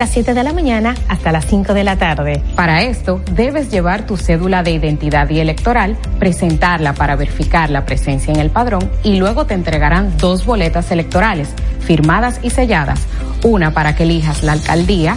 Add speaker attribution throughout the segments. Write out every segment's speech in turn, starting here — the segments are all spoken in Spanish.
Speaker 1: las 7 de la mañana hasta las 5 de la tarde.
Speaker 2: Para esto, debes llevar tu cédula de identidad y electoral, presentarla para verificar la presencia en el padrón y luego te entregarán dos boletas electorales, firmadas y selladas, una para que elijas la alcaldía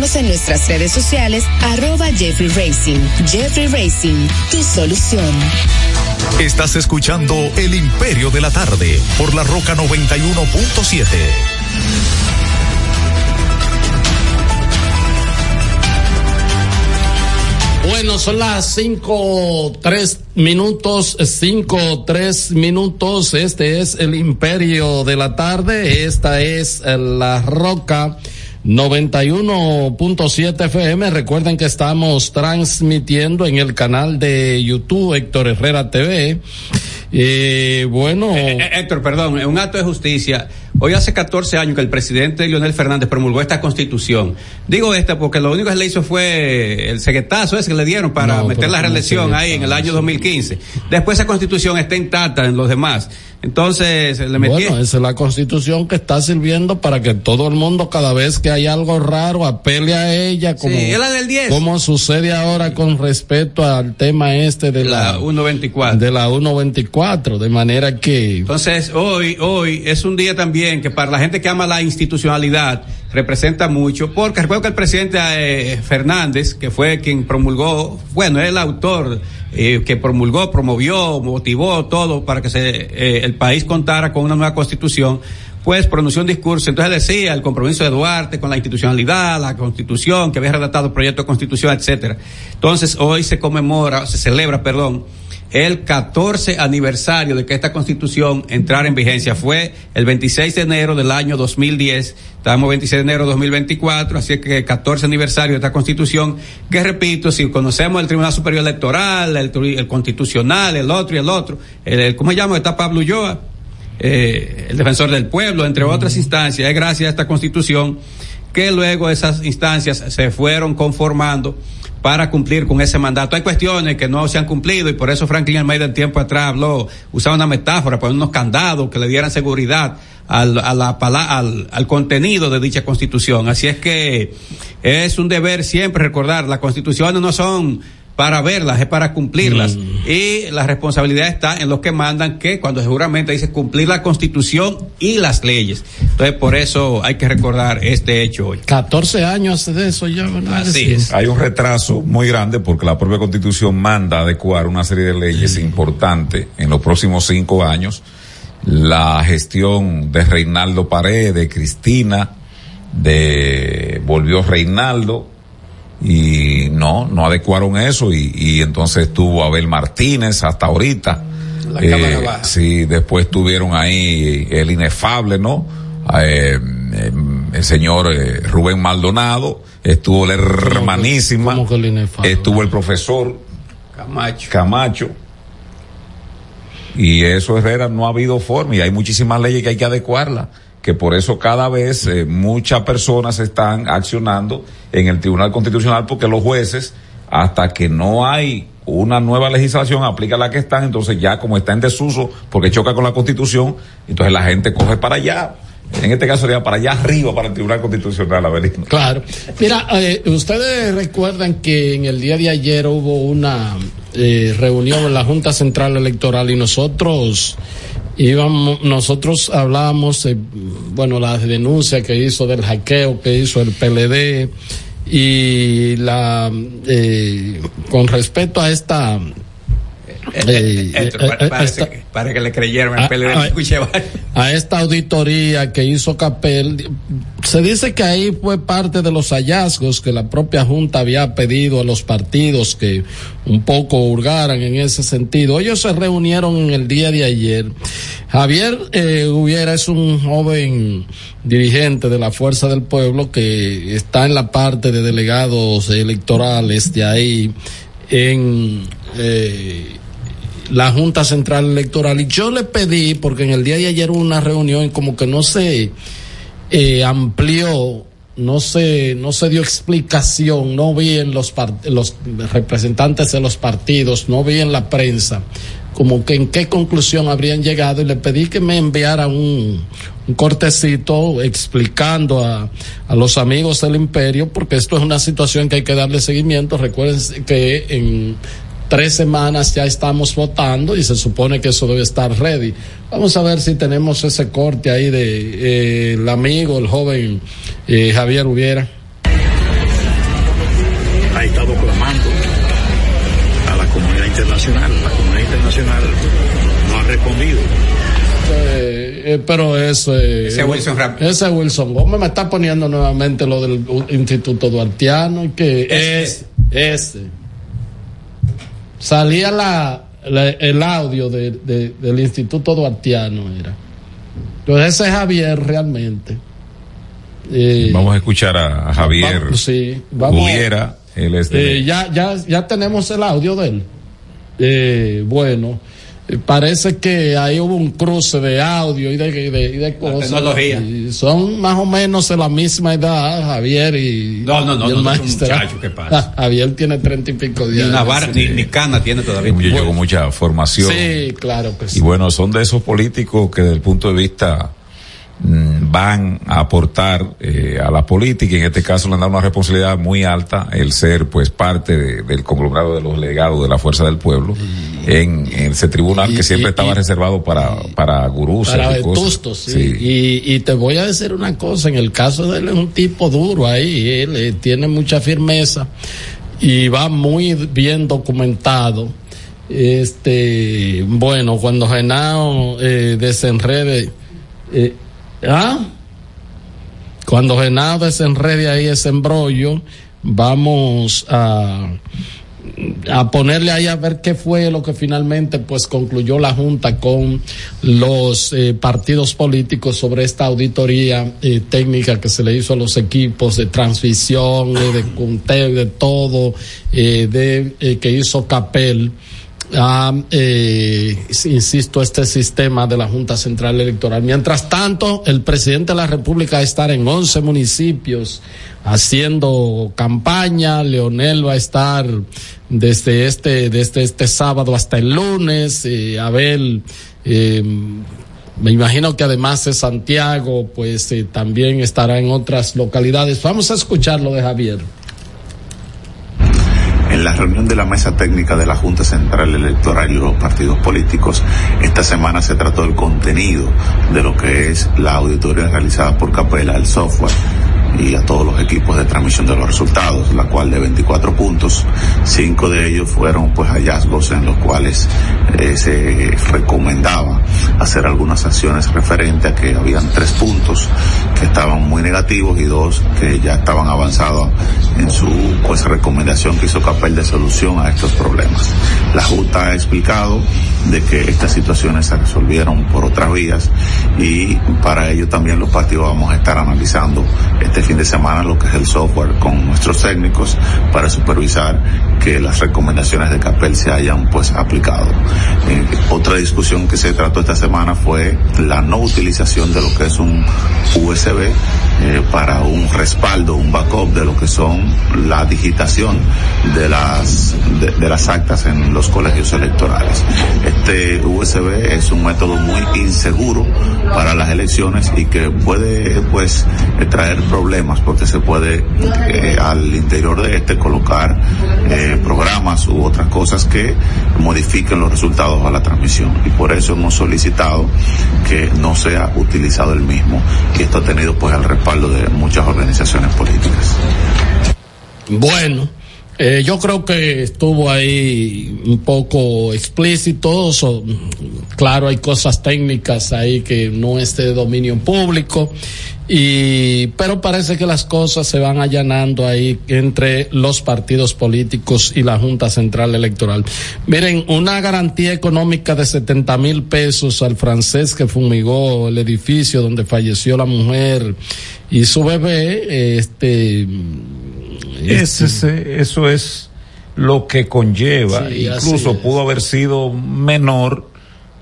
Speaker 3: en nuestras redes sociales arroba Jeffrey Racing. Jeffrey Racing, tu solución.
Speaker 4: Estás escuchando El Imperio de la Tarde por la Roca 91.7.
Speaker 5: Bueno, son las cinco, tres minutos, cinco, tres minutos. Este es el imperio de la tarde. Esta es la roca 91.7 FM. Recuerden que estamos transmitiendo en el canal de YouTube Héctor Herrera TV. Eh, bueno.
Speaker 6: Eh, eh, Héctor, perdón, un acto de justicia. Hoy hace 14 años que el presidente Leonel Fernández promulgó esta constitución. Digo esta porque lo único que le hizo fue el ceguetazo ese que le dieron para meter la reelección ahí en el año 2015. Después esa constitución está intacta en los demás. Entonces, le metí.
Speaker 5: Bueno, esa es la constitución que está sirviendo para que todo el mundo, cada vez que hay algo raro, apele a ella, como,
Speaker 6: sí, es la del 10.
Speaker 5: como sucede ahora con respecto al tema este de la,
Speaker 6: la 124.
Speaker 5: De la 124, de manera que.
Speaker 6: Entonces, hoy, hoy es un día también que para la gente que ama la institucionalidad representa mucho, porque recuerdo que el presidente eh, Fernández, que fue quien promulgó, bueno, el autor eh, que promulgó, promovió, motivó todo para que se, eh, el país contara con una nueva constitución, pues pronunció un discurso. Entonces decía el compromiso de Duarte con la institucionalidad, la constitución, que había redactado el proyecto de constitución, etcétera. Entonces hoy se conmemora, se celebra, perdón, el 14 aniversario de que esta constitución entrara en vigencia. Fue el 26 de enero del año 2010. Estamos 26 de enero de 2024, así que 14 aniversario de esta constitución, que repito, si conocemos el Tribunal Superior Electoral, el, el Constitucional, el otro y el otro, el, el ¿cómo se llama? Está Pablo Ulloa, eh, el defensor del pueblo, entre otras instancias, es gracias a esta constitución que luego esas instancias se fueron conformando para cumplir con ese mandato. Hay cuestiones que no se han cumplido y por eso Franklin Almeida en tiempo atrás habló, usaba una metáfora, poner unos candados que le dieran seguridad al, a la, al, al contenido de dicha constitución. Así es que es un deber siempre recordar, las constituciones no son para verlas, es para cumplirlas. Mm. Y la responsabilidad está en los que mandan que cuando seguramente dice cumplir la constitución y las leyes. Entonces, por eso hay que recordar este hecho hoy.
Speaker 5: 14 años de eso ya, ¿verdad?
Speaker 6: Así es.
Speaker 7: Hay un retraso muy grande porque la propia constitución manda adecuar una serie de leyes mm. importantes en los próximos cinco años. La gestión de Reinaldo Paredes, de Cristina, de volvió Reinaldo, y no, no adecuaron eso y, y entonces estuvo Abel Martínez hasta ahorita.
Speaker 6: La eh,
Speaker 7: sí, después tuvieron ahí el inefable, ¿no? Eh, el señor eh, Rubén Maldonado, estuvo la hermanísima,
Speaker 5: ¿Cómo que el inefable?
Speaker 7: estuvo el profesor
Speaker 6: Camacho.
Speaker 7: Camacho. Y eso Herrera no ha habido forma y hay muchísimas leyes que hay que adecuarlas que por eso cada vez eh, muchas personas están accionando en el Tribunal Constitucional porque los jueces, hasta que no hay una nueva legislación, aplica la que están, entonces ya como está en desuso porque choca con la Constitución, entonces la gente coge para allá En este caso sería para allá arriba, para el Tribunal Constitucional, Avelino.
Speaker 5: Claro. Mira, eh, ustedes recuerdan que en el día de ayer hubo una eh, reunión en la Junta Central Electoral y nosotros íbamos, nosotros hablábamos, eh, bueno, la denuncia que hizo del hackeo que hizo el PLD y la, eh, con respecto a esta
Speaker 6: eh, eh, parece, que, le creyeron al PLD.
Speaker 5: A, a, esta auditoría que hizo Capel, se dice que ahí fue parte de los hallazgos que la propia Junta había pedido a los partidos que un poco hurgaran en ese sentido. Ellos se reunieron en el día de ayer. Javier eh, Hubiera es un joven dirigente de la Fuerza del Pueblo que está en la parte de delegados electorales de ahí en eh, la Junta Central Electoral y yo le pedí, porque en el día de ayer hubo una reunión como que no se eh, amplió, no se, no se dio explicación, no vi en los, los representantes de los partidos, no vi en la prensa como que en qué conclusión habrían llegado y le pedí que me enviara un, un cortecito explicando a, a, los amigos del imperio, porque esto es una situación que hay que darle seguimiento. Recuerden que en tres semanas ya estamos votando y se supone que eso debe estar ready. Vamos a ver si tenemos ese corte ahí de eh, el amigo, el joven eh, Javier Hubiera.
Speaker 8: Ha estado clamando a la comunidad internacional. La comunidad internacional no ha respondido.
Speaker 5: Eh, eh, pero eso
Speaker 6: ese Wilson
Speaker 5: ese Wilson Gómez me está poniendo nuevamente lo del Instituto Duartiano y que es ese salía la, la el audio de, de, del Instituto Duartiano, era. Entonces ese es Javier realmente.
Speaker 7: Eh, vamos a escuchar a Javier.
Speaker 5: Sí, vamos.
Speaker 7: Hubiera, él es de...
Speaker 5: eh, ya, ya, ya tenemos el audio de él. Eh, bueno, parece que ahí hubo un cruce de audio y de, de, y de cosas.
Speaker 6: tecnología.
Speaker 5: Y son más o menos de la misma edad, Javier y.
Speaker 6: No, no, no,
Speaker 5: y el
Speaker 6: no, muchacho, ¿qué pasa?
Speaker 5: Javier tiene treinta y pico de
Speaker 6: Ni,
Speaker 5: años.
Speaker 6: una vara, ni, ni cana tiene todavía.
Speaker 7: Un muchacho con mucha formación.
Speaker 5: Sí, claro que sí.
Speaker 7: Y bueno, son de esos políticos que desde el punto de vista mm, van a aportar eh, a la política y en este caso le han dado una responsabilidad muy alta el ser pues parte de, del conglomerado de los legados de la fuerza del pueblo en, en ese tribunal
Speaker 5: Y-
Speaker 7: que siempre
Speaker 5: y-
Speaker 7: estaba
Speaker 5: y-
Speaker 7: reservado para, para gurús
Speaker 5: Para
Speaker 7: y cosas.
Speaker 5: sí. Y, y te voy a decir una cosa, en el caso de él es un tipo duro ahí, él eh, tiene mucha firmeza y va muy bien documentado. Este, bueno, cuando Genao eh, desenrede, eh, ¿ah? Cuando Genao desenrede ahí ese embrollo, vamos a a ponerle ahí a ver qué fue lo que finalmente pues concluyó la junta con los eh, partidos políticos sobre esta auditoría eh, técnica que se le hizo a los equipos de transmisión eh, de conteo de todo eh, de que hizo Capel a, eh, insisto, este sistema de la Junta Central Electoral. Mientras tanto, el presidente de la República va a estar en 11 municipios haciendo campaña. Leonel va a estar desde este, desde este sábado hasta el lunes. Eh, Abel, me imagino que además de Santiago, pues también estará en otras localidades. Vamos a escuchar lo de Javier.
Speaker 8: En la reunión de la mesa técnica de la Junta Central Electoral y los partidos políticos, esta semana se trató el contenido de lo que es la auditoría realizada por Capela al software y a todos los equipos de transmisión de los resultados, la cual de 24 puntos, cinco de ellos fueron pues hallazgos en los cuales eh, se recomendaba hacer algunas acciones referentes a que habían tres puntos que estaban muy negativos y dos que ya estaban avanzados en su pues recomendación que hizo Capel de solución a estos problemas. La Junta ha explicado de que estas situaciones se resolvieron por otras vías y para ello también los partidos vamos a estar analizando este fin de semana lo que es el software con nuestros técnicos para supervisar que las recomendaciones de Capel se hayan pues aplicado. Eh, otra discusión que se trató esta semana fue la no utilización de lo que es un USB eh, para un respaldo, un backup de lo que son la digitación de las, de, las actas en los colegios electorales. Este USB es un método muy inseguro para las elecciones y que puede pues traer problemas porque se puede eh, al interior de este colocar eh, programas u otras cosas que modifiquen los resultados a la transmisión y por eso hemos solicitado que no sea utilizado el mismo y esto ha tenido pues el respaldo de muchas organizaciones políticas.
Speaker 5: Bueno, eh, yo creo que estuvo ahí un poco explícito. claro, hay cosas técnicas ahí que no es de dominio público. Y, pero parece que las cosas se van allanando ahí entre los partidos políticos y la Junta Central Electoral. Miren, una garantía económica de 70 mil pesos al francés que fumigó el edificio donde falleció la mujer y su bebé, este,
Speaker 7: ese, eso es lo que conlleva. Incluso pudo haber sido menor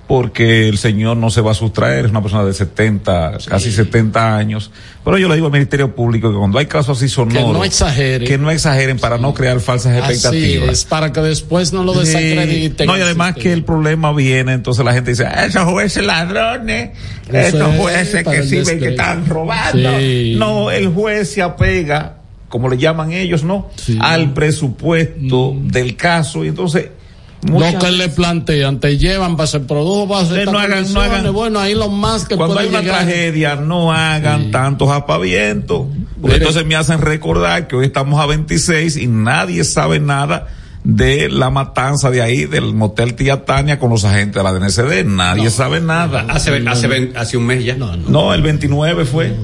Speaker 7: porque el señor no se va a sustraer, es una persona de 70, casi 70 años. Pero yo le digo al Ministerio Público que cuando hay casos así sonoros,
Speaker 5: que no exageren,
Speaker 7: que no exageren para no crear falsas expectativas.
Speaker 5: Es, para que después no lo desacrediten.
Speaker 7: No, y además que el problema viene, entonces la gente dice, ah, esos jueces ladrones, esos jueces que sirven que están robando. No, el juez se apega como le llaman ellos, ¿no? Al presupuesto mm. del caso y entonces
Speaker 5: lo que le plantean, te llevan, para se produjo, va a ser
Speaker 7: no hagan, no hagan,
Speaker 5: bueno, ahí lo más que
Speaker 7: Cuando hay una tragedia, no hagan tantos apavientos, porque entonces me hacen recordar que hoy estamos a 26 y nadie sabe nada de la matanza de ahí, del motel Tía Tania con los agentes de la DNCD, nadie sabe nada.
Speaker 6: Hace, hace, hace un mes ya.
Speaker 7: No, el 29 fue.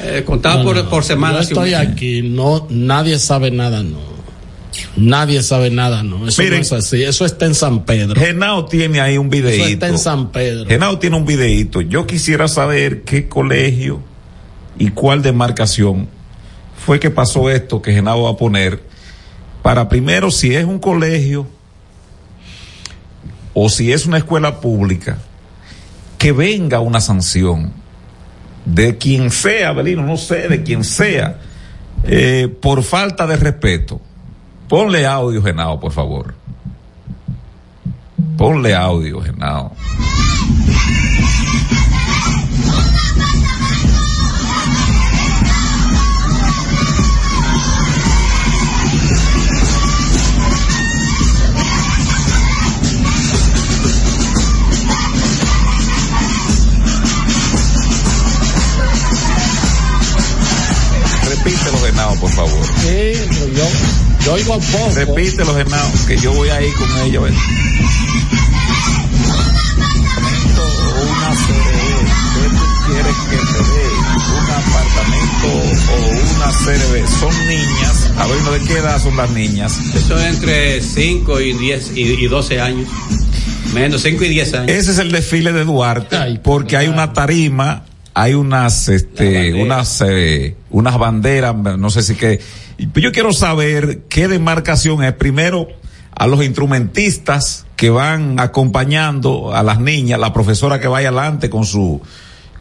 Speaker 6: Eh, contaba por, por semana.
Speaker 5: Yo estoy aquí, no, nadie sabe nada, no. Nadie sabe nada, no. Eso no es así. Eso está en San Pedro.
Speaker 7: Genao tiene ahí un videíto. Eso
Speaker 5: está en San Pedro.
Speaker 7: Genao tiene un videíto. Yo quisiera saber qué colegio y cuál demarcación fue que pasó esto que Genao va a poner para primero si es un colegio o si es una escuela pública que venga una sanción de quien sea, Belino, no sé, de quien sea, eh, por falta de respeto. Ponle audio, Genao, por favor. Ponle audio, Genao. por favor.
Speaker 5: Sí, yo, yo oigo poco.
Speaker 7: Repítelo, Genao, que yo voy ahí con ella. ¿ves? Una ¿qué tú quieres que te dé? ¿Un apartamento o una CRB? Son niñas. A ver, ¿de qué edad son las niñas?
Speaker 6: Eso es entre 5 y 10 y, 12 años. Menos 5 y 10 años.
Speaker 7: Ese es el desfile de Duarte, porque hay una tarima hay unas, este, unas, eh, unas banderas, no sé si que, yo quiero saber qué demarcación es. Primero, a los instrumentistas que van acompañando a las niñas, la profesora que vaya adelante con su,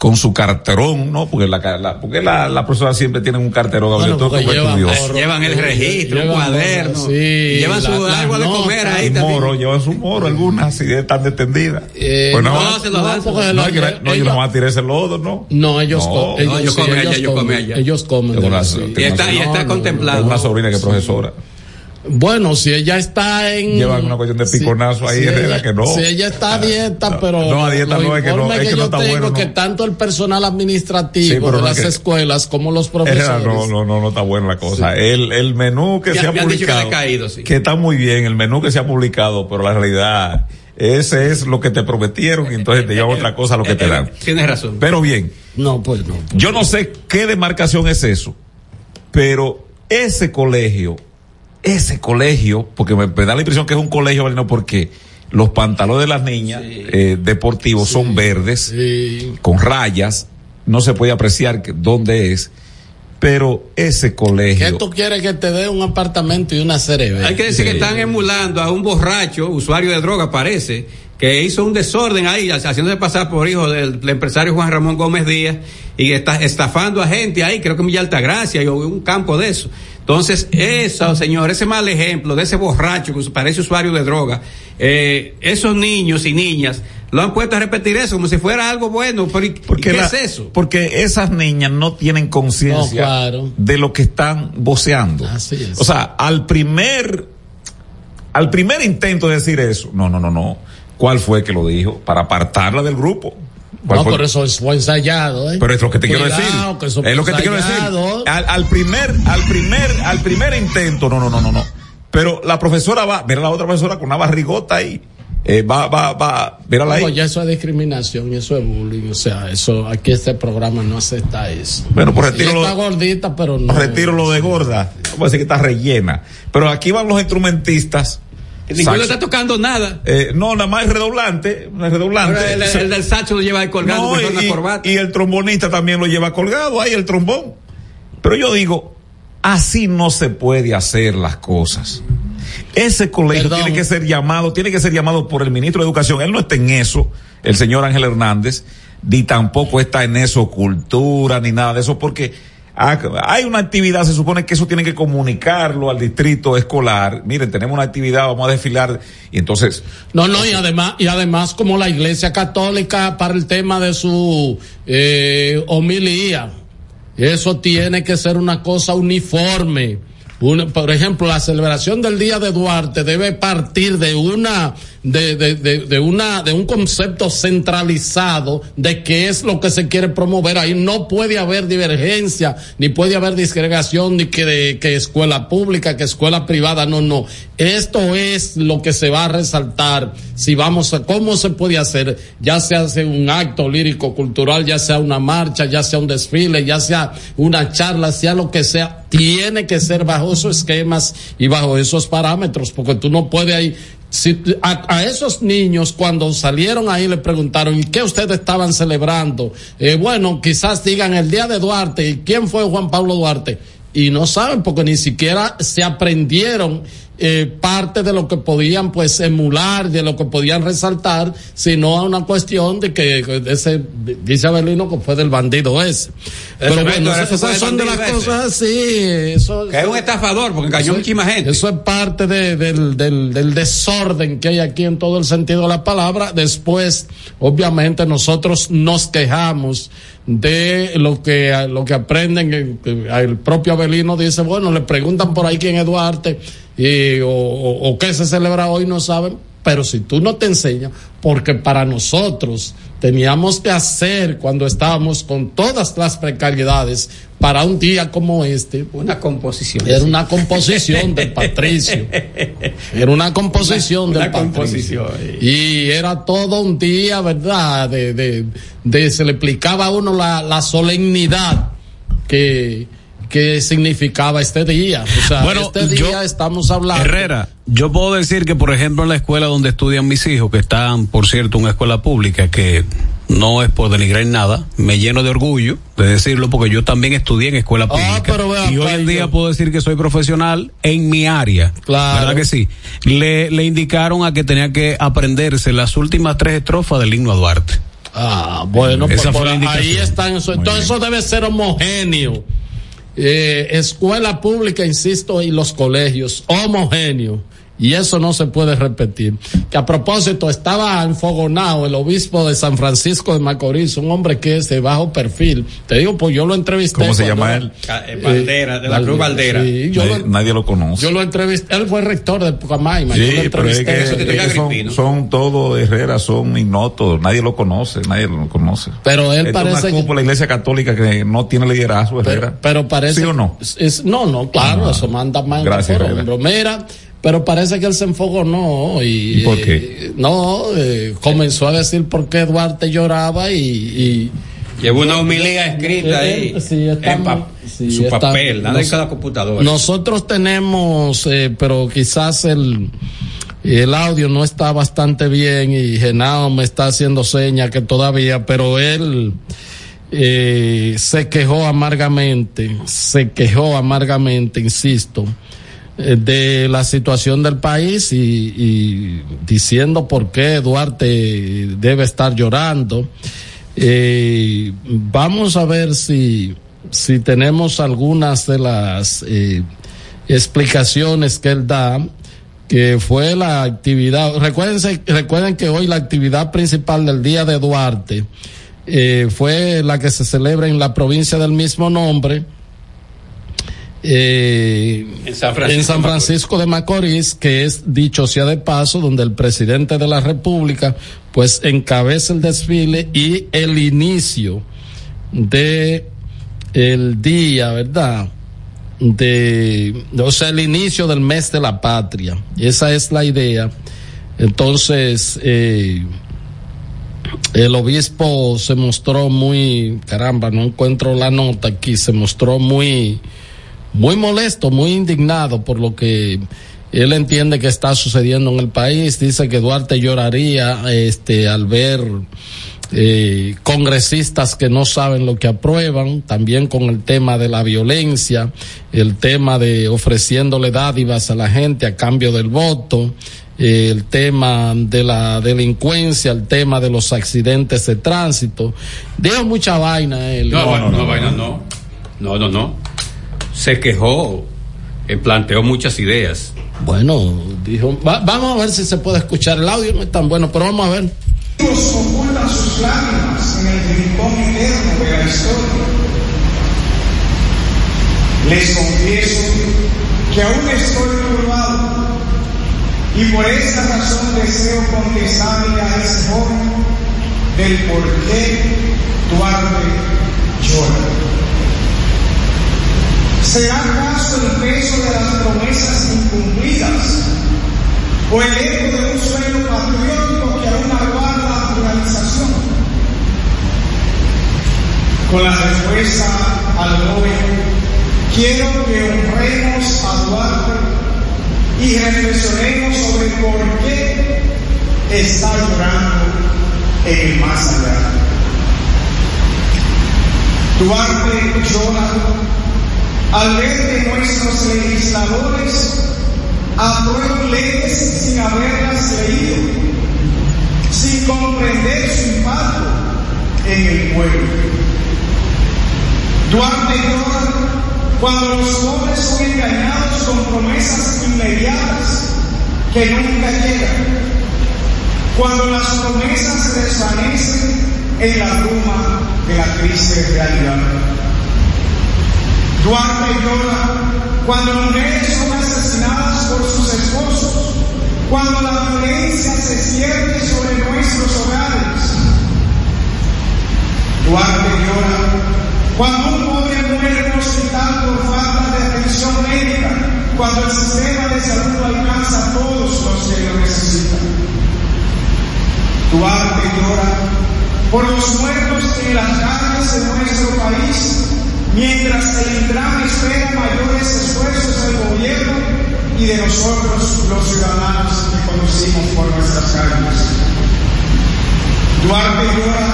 Speaker 7: con su carterón, ¿no? Porque la, la porque la, la profesora siempre tiene un carterón,
Speaker 6: bueno, todo llevan, llevan el registro, un cuaderno, sí, llevan su algo de comer ahí
Speaker 7: también. moro, llevan su moro, algunas así de tan.
Speaker 6: Eh, pues no, no, se lo dan.
Speaker 7: No, no, ellos, no, ellos no van a tirar ese lodo, ¿no?
Speaker 5: No, ellos,
Speaker 6: no, ellos, ellos, comen allá, ellos comen allá.
Speaker 5: Ellos comen.
Speaker 6: Y está, y está contemplado.
Speaker 7: Una sobrina que es profesora.
Speaker 5: Bueno, si ella está en.
Speaker 7: Llevan una cuestión de piconazo ahí, si que no.
Speaker 5: Si ella está a dieta, pero.
Speaker 7: No, a dieta no es que no, es que, no está
Speaker 5: tengo
Speaker 7: bueno.
Speaker 5: que tanto el personal administrativo de las escuelas como los profesores.
Speaker 7: no, no, no, no está buena la cosa. El, el menú que se ha publicado. Que, está muy bien, el menú que se ha publicado, pero la realidad. Ese es lo que te prometieron y entonces te lleva otra cosa a lo que te dan.
Speaker 6: Tienes razón.
Speaker 7: Pero bien.
Speaker 5: No, pues no.
Speaker 7: Yo no sé qué demarcación es eso, pero ese colegio ese colegio, porque me, da la impresión que es un colegio, ¿no? porque los pantalones de las niñas eh, deportivos son verdes, con rayas, no se puede apreciar dónde es, pero ese colegio.
Speaker 5: ¿Qué tú quieres que te dé un apartamento y una serie
Speaker 6: Hay que decir que están emulando a un borracho, usuario de droga, parece, que hizo un desorden ahí, haciéndose pasar por hijo del, empresario Juan Ramón Gómez Díaz y está estafando a gente ahí, creo que en Villa Altagracia y un campo de eso. Entonces, eso, señor, ese mal ejemplo de ese borracho que parece usuario de droga, eh, esos niños y niñas lo han puesto a repetir eso como si fuera algo bueno. Pero
Speaker 7: porque
Speaker 6: ¿qué es eso?
Speaker 7: Porque esas niñas no tienen conciencia de lo que están voceando. O sea, al primer, al primer intento de decir eso, no, no, no, no. ¿Cuál fue que lo dijo? Para apartarla del grupo.
Speaker 5: No, por eso fue ensayado, ¿eh?
Speaker 7: Pero es lo que te quiero decir. es lo que te quiero decir. Al, al, primer, al primer, al primer intento, no, no, no, no, no. Pero la profesora va, mira la otra profesora con una barrigota ahí. Eh, va, va, va, mírala ahí.
Speaker 5: ya eso es discriminación y eso es bullying. O sea, eso, aquí este programa no acepta eso.
Speaker 7: Bueno, pues retiro
Speaker 5: está gordita, pero no.
Speaker 7: Retiro lo de gorda. Vamos a decir que está rellena. Pero aquí van los instrumentistas
Speaker 6: Ninguno está tocando nada.
Speaker 7: Eh, no, nada más es redoblante. redoblante.
Speaker 6: El, del sacho lo lleva colgado
Speaker 7: y, corbata. y el trombonista también lo lleva colgado, ahí el trombón. Pero yo digo, así no se puede hacer las cosas. Ese colegio tiene que ser llamado, tiene que ser llamado por el ministro de Educación. Él no está en eso, el señor Ángel Hernández, ni tampoco está en eso cultura, ni nada de eso, porque Ah, hay una actividad, se supone que eso tiene que comunicarlo al distrito escolar. Miren, tenemos una actividad, vamos a desfilar y entonces.
Speaker 5: No, no, y además, y además como la Iglesia Católica para el tema de su eh, homilía, eso tiene que ser una cosa uniforme por ejemplo, la celebración del Día de Duarte debe partir de una, de, de, de, una, de un concepto centralizado de qué es lo que se quiere promover. Ahí no puede haber divergencia, ni puede haber disgregación, ni que, que escuela pública, que escuela privada. No, no. Esto es lo que se va a resaltar. Si vamos a, cómo se puede hacer, ya sea un acto lírico cultural, ya sea una marcha, ya sea un desfile, ya sea una charla, sea lo que sea, tiene que ser bajo esos esquemas y bajo esos parámetros, porque tú no puedes ahí si a, esos niños cuando salieron ahí le preguntaron ¿y qué ustedes estaban celebrando? Eh, bueno, quizás digan el día de Duarte y quién fue Juan Pablo Duarte y no saben porque ni siquiera se aprendieron eh, parte de lo que podían pues emular, de lo que podían resaltar, sino a una cuestión de que ese, dice Abelino que fue del bandido ese. Pero bueno, esas son de las cosas así. Eso,
Speaker 6: que es un estafador porque cayó muchísima gente.
Speaker 5: Eso es parte de, del, del, del desorden que hay aquí en todo el sentido de la palabra. Después, obviamente, nosotros nos quejamos de lo que lo que aprenden el, propio Abelino dice bueno le preguntan por ahí quién es Duarte y, o, o, qué se celebra hoy no saben pero si tú no te enseñas porque para nosotros teníamos que hacer cuando estábamos con todas las precariedades para un día como este.
Speaker 6: Una composición.
Speaker 5: Era una composición del Patricio. Era una composición del Patricio. Y era todo un día, ¿verdad? De, de, de se le explicaba a uno la, la solemnidad que, qué significaba este día. O sea, bueno, este día estamos hablando.
Speaker 9: Herrera, yo puedo decir que, por ejemplo, en la escuela donde estudian mis hijos, que están, por cierto, en una escuela pública, que no es por denigrar nada, me lleno de orgullo de decirlo porque yo también estudié en escuela ah, pública. y hoy en día puedo decir que soy profesional en mi área. Claro. ¿Verdad que sí? Le, le indicaron a que tenía que aprenderse las últimas tres estrofas del himno a Duarte.
Speaker 5: Ah, bueno, pues ahí están. Entonces eso debe ser homogéneo eh, escuela pública, insisto, y los colegios. Homogéneos y eso no se puede repetir. Que a propósito, estaba enfogonado el obispo de San Francisco de Macorís, un hombre que es de bajo perfil. Te digo, pues yo lo entrevisté.
Speaker 7: ¿Cómo se llama él?
Speaker 6: Eh, Valdera, de la Cruz Valdera.
Speaker 7: nadie lo conoce.
Speaker 5: Yo lo entrevisté, él fue rector de Pucamaima. Sí,
Speaker 7: pero es que, son, todos Herreras, son ignotos, nadie lo conoce, nadie lo conoce.
Speaker 5: Pero él parece.
Speaker 7: Es una la iglesia católica que no tiene liderazgo, Herrera.
Speaker 5: Pero, parece.
Speaker 7: ¿Sí o no?
Speaker 5: Es, no, no, claro, ah. eso manda más.
Speaker 7: Gracias,
Speaker 5: Mira, pero parece que él se enfocó, no. ¿Y,
Speaker 7: por qué?
Speaker 5: Eh, no, eh, comenzó a decir por qué Duarte lloraba y.
Speaker 6: Llevó una humildad escrita ahí. en su papel, nada en cada computadora.
Speaker 5: Nosotros tenemos, eh, pero quizás el. El audio no está bastante bien y Genao me está haciendo señas que todavía, pero él se quejó amargamente, se quejó amargamente, insisto, eh, de la situación del país y, diciendo por qué Duarte debe estar llorando. Eh, vamos a ver si, si tenemos algunas de las eh, explicaciones que él da que fue la actividad, recuerden, recuerden que hoy la actividad principal del Día de Duarte eh, fue la que se celebra en la provincia del mismo nombre, eh, en, San en San Francisco, de Macorís, que es dicho sea de paso, donde el presidente de la República pues encabeza el desfile y el inicio de el día, ¿verdad? de, o sea, el inicio del mes de la patria. Esa es la idea. Entonces, eh, el obispo se mostró muy, caramba, no encuentro la nota aquí, se mostró muy, muy molesto, muy indignado por lo que él entiende que está sucediendo en el país. Dice que Duarte lloraría, este, al ver eh, congresistas que no saben lo que aprueban, también con el tema de la violencia, el tema de ofreciéndole dádivas a la gente a cambio del voto, eh, el tema de la delincuencia, el tema de los accidentes de tránsito. Dijo mucha vaina él.
Speaker 6: No, no, no, vaina no. No, no, no. Se quejó, eh, planteó muchas ideas.
Speaker 5: Bueno, dijo, vamos a ver si se puede escuchar. El audio no es tan bueno, pero vamos a ver
Speaker 10: ocultan sus lágrimas en el rincón eterno de la historia. Les confieso que aún estoy turbado y por esa razón deseo contestarle a ese joven del por qué Duarte llora. ¿Será acaso el peso de las promesas incumplidas o el eco de un sueño patriótico que aún aguarda con la respuesta al joven, quiero que honremos a Duarte y reflexionemos sobre por qué está llorando en el más allá. Duarte llora al ver que nuestros legisladores aprueban leyes sin haberlas leído, sin comprender su impacto en el pueblo. Duarte llora cuando los jóvenes son engañados con promesas inmediatas que nunca llegan, cuando las promesas desvanecen en la bruma de la triste realidad. Duarte llora cuando mujeres son asesinadas por sus esposos, cuando la violencia se cierne sobre nuestros hogares. Duarte llora cuando un joven muere en hospital por falta de atención médica, cuando el sistema de salud alcanza a todos los que lo necesitan. Duarte llora por los muertos en las calles de nuestro país, mientras el Intran espera mayores esfuerzos del gobierno y de nosotros los ciudadanos que conocimos por nuestras calles. Duarte llora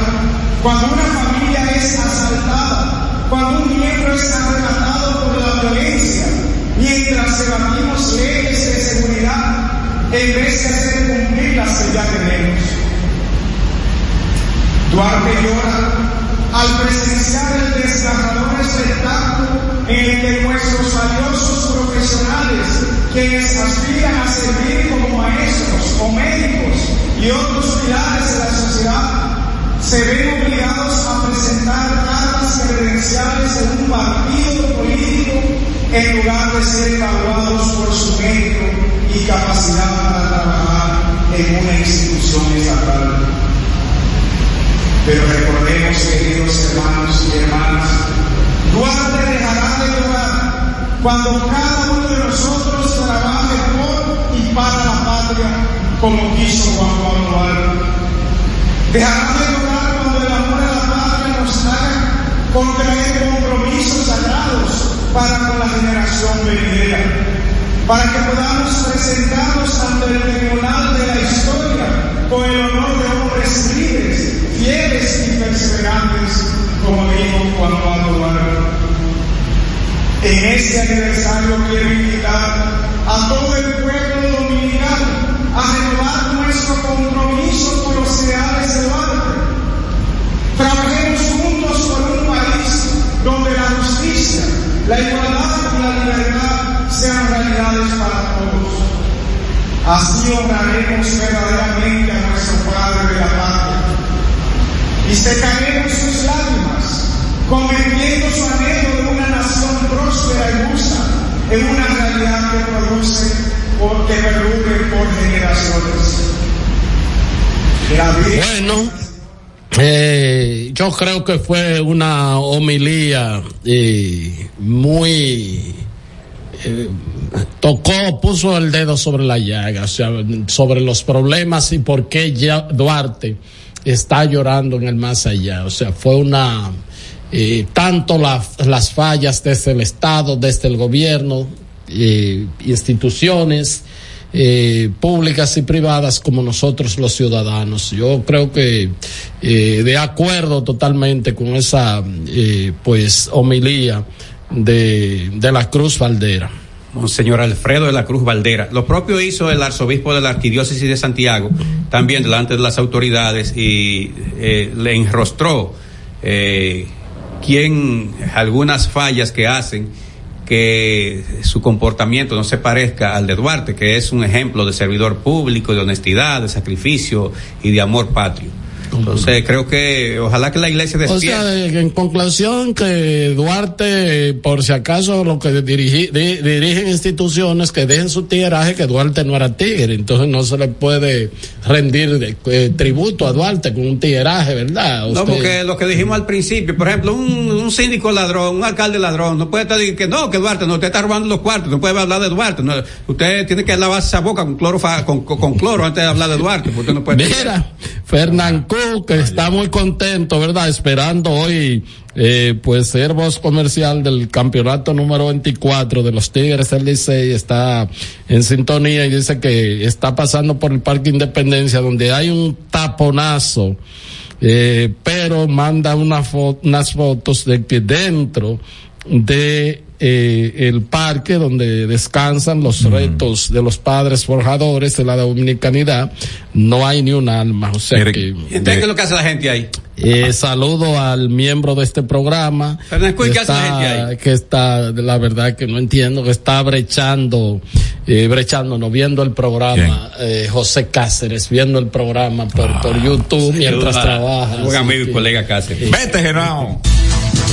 Speaker 10: cuando una familia es asaltada, cuando un miembro es arrebatado por la violencia, mientras debatimos leyes de seguridad en vez de hacer cumplir las que ya tenemos. Duarte llora al presenciar el desgarrador espectáculo en el que nuestros valiosos profesionales, quienes aspiran a servir como maestros o médicos y otros pilares de la sociedad, se ven obligados a presentar cartas credenciales en un partido político en lugar de ser evaluados por su mérito y capacidad para trabajar en una institución estatal. Pero recordemos, queridos hermanos y hermanas, Duarte dejará de llorar cuando cada uno de nosotros trabaje por y para la patria como quiso Juan Pablo Duarte. Dejará de llorar contraer compromisos sagrados para con la generación venidera, para que podamos presentarnos ante el tribunal de la historia con el honor de hombres libres, fieles y perseverantes, como dijo Juan Pablo Duarte. En este aniversario quiero invitar a todo el pueblo dominicano a renovar nuestro compromiso con los ideales de Duarte. Trabajemos juntos por un país donde la justicia, la igualdad y la libertad sean realidades para todos. Así honraremos verdaderamente a nuestro Padre de la Patria y secaremos sus lágrimas, convirtiendo su anhelo de una nación próspera y justa en una realidad que produce o que perdure por generaciones.
Speaker 5: Bueno, eh, yo creo que fue una homilía eh, muy eh, tocó, puso el dedo sobre la llaga, o sea, sobre los problemas y por qué ya Duarte está llorando en el más allá. O sea, fue una, eh, tanto la, las fallas desde el Estado, desde el gobierno, eh, instituciones eh, públicas y privadas como nosotros los ciudadanos. Yo creo que de acuerdo totalmente con esa pues homilía de, de la Cruz Valdera.
Speaker 6: Monseñor Alfredo de la Cruz Valdera. Lo propio hizo el arzobispo de la Arquidiócesis de Santiago, también delante de las autoridades, y eh, le enrostró eh, quien algunas fallas que hacen que su comportamiento no se parezca al de Duarte, que es un ejemplo de servidor público, de honestidad, de sacrificio y de amor patrio. Entonces creo que ojalá que la iglesia
Speaker 5: O
Speaker 6: despierte.
Speaker 5: sea, en conclusión que Duarte, por si acaso lo que dirigi, di- dirigen instituciones que dejen su tigueraje, que Duarte no era tigre, entonces no se le puede rendir eh, tributo a Duarte con un tigueraje, ¿verdad?
Speaker 6: No, porque lo que dijimos al principio, por ejemplo, un, un síndico ladrón, un alcalde ladrón, no puede estar diciendo que no, que Duarte, no, usted está robando los cuartos, no puede hablar de Duarte. No, usted tiene que lavarse esa boca con cloro, con, con cloro antes de hablar de Duarte, porque usted no puede.
Speaker 5: Mira, Fernán Cook, que está muy contento, ¿verdad? Esperando hoy, eh, pues ser voz comercial del campeonato número 24 de los Tigres del Licey, está en sintonía y dice que está pasando por el Parque Independencia donde hay un taponazo, eh, pero manda una fo- unas fotos de que dentro de eh, el parque donde descansan los retos de los padres forjadores de la dominicanidad, no hay ni un alma. O sea
Speaker 7: Mire,
Speaker 5: que,
Speaker 6: ¿Y entonces qué es lo que hace la gente ahí?
Speaker 5: eh, saludo al miembro de este programa.
Speaker 6: Fernández
Speaker 5: que
Speaker 6: ¿qué hace la
Speaker 5: está-
Speaker 6: gente ahí?
Speaker 5: Que está, la verdad que no entiendo, que está brechando, eh, brechando, no viendo el programa, eh, José Cáceres, viendo el programa por, por YouTube mientras trabaja. así
Speaker 6: amigo y colega Cáceres.
Speaker 7: Vete, Genao.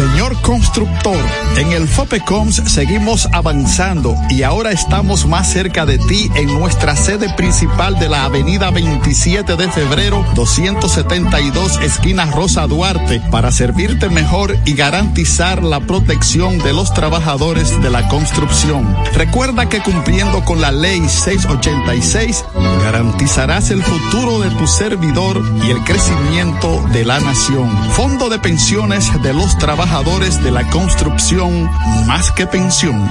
Speaker 11: Señor constructor, en el FOPECOMS seguimos avanzando y ahora estamos más cerca de ti en nuestra sede principal de la avenida 27 de febrero 272 esquina Rosa Duarte para servirte mejor y garantizar la protección de los trabajadores de la construcción. Recuerda que cumpliendo con la ley 686 garantizarás el futuro de tu servidor y el crecimiento de la nación. Fondo de pensiones de los trabajadores de la construcción más que pensión.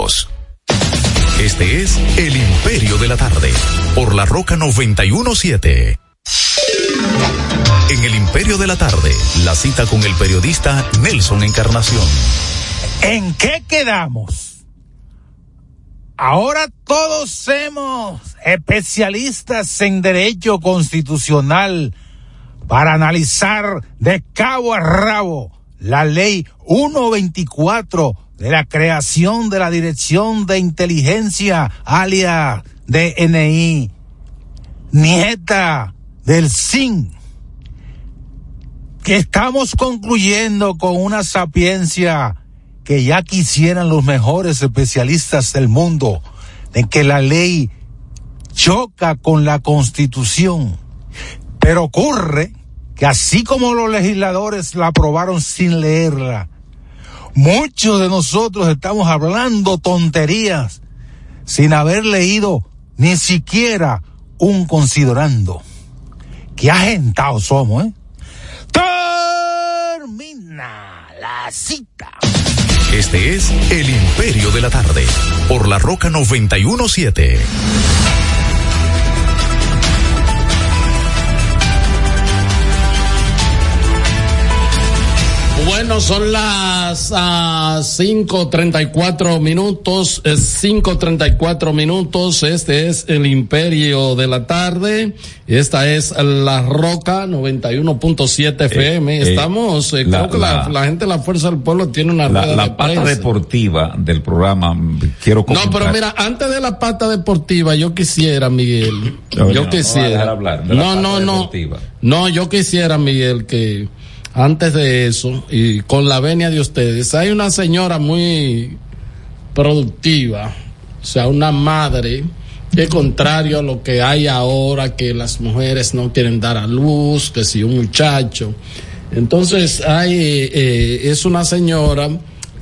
Speaker 12: Este es El Imperio de la Tarde, por la Roca 917. En El Imperio de la Tarde, la cita con el periodista Nelson Encarnación.
Speaker 13: ¿En qué quedamos? Ahora todos somos especialistas en derecho constitucional para analizar de cabo a rabo la ley 124 de la creación de la Dirección de Inteligencia, alias DNI, nieta del SIN, que estamos concluyendo con una sapiencia que ya quisieran los mejores especialistas del mundo, en que la ley choca con la constitución. Pero ocurre que así como los legisladores la aprobaron sin leerla, Muchos de nosotros estamos hablando tonterías sin haber leído ni siquiera un considerando. Qué agentados somos, ¿eh? Termina la cita.
Speaker 12: Este es El Imperio de la Tarde, por la Roca 917.
Speaker 5: Bueno, son las uh, 5.34 minutos, eh, 5.34 minutos, este es el Imperio de la Tarde, esta es La Roca 91.7 FM, eh, estamos, eh, la, creo que la, la, gente de la Fuerza del Pueblo tiene una
Speaker 7: La, la pata deportiva del programa, quiero
Speaker 5: comentar. No, pero mira, antes de la pata deportiva, yo quisiera, Miguel, no, yo no, quisiera.
Speaker 7: No, hablar de
Speaker 5: no, no, no, no, yo quisiera, Miguel, que antes de eso, y con la venia de ustedes, hay una señora muy productiva, o sea, una madre, que contrario a lo que hay ahora, que las mujeres no quieren dar a luz, que si un muchacho. Entonces, hay, eh, es una señora.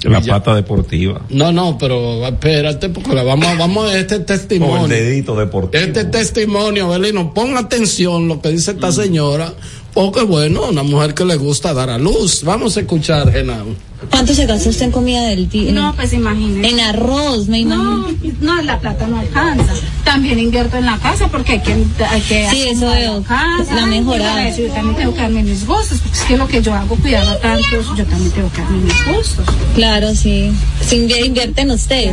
Speaker 7: La pata deportiva.
Speaker 5: No, no, pero espérate, porque la vamos, vamos a este testimonio.
Speaker 7: O el dedito deportivo.
Speaker 5: Este testimonio, Belino, pon atención lo que dice esta señora porque bueno, una mujer que le gusta dar a luz. Vamos a escuchar, Genao.
Speaker 14: ¿Cuánto se gasta usted en comida del día?
Speaker 15: No, pues imagínese.
Speaker 14: En arroz, me imagino.
Speaker 15: No, no, la plata no alcanza. También invierto en la casa porque hay que, hay que
Speaker 14: Sí, eso veo.
Speaker 15: la casa.
Speaker 14: La mejorada.
Speaker 15: Yo también tengo que darme mis gustos, porque es que lo que yo hago cuidando a tantos, yo también tengo que darme mis gustos.
Speaker 14: Claro, sí. Se invierte, en usted.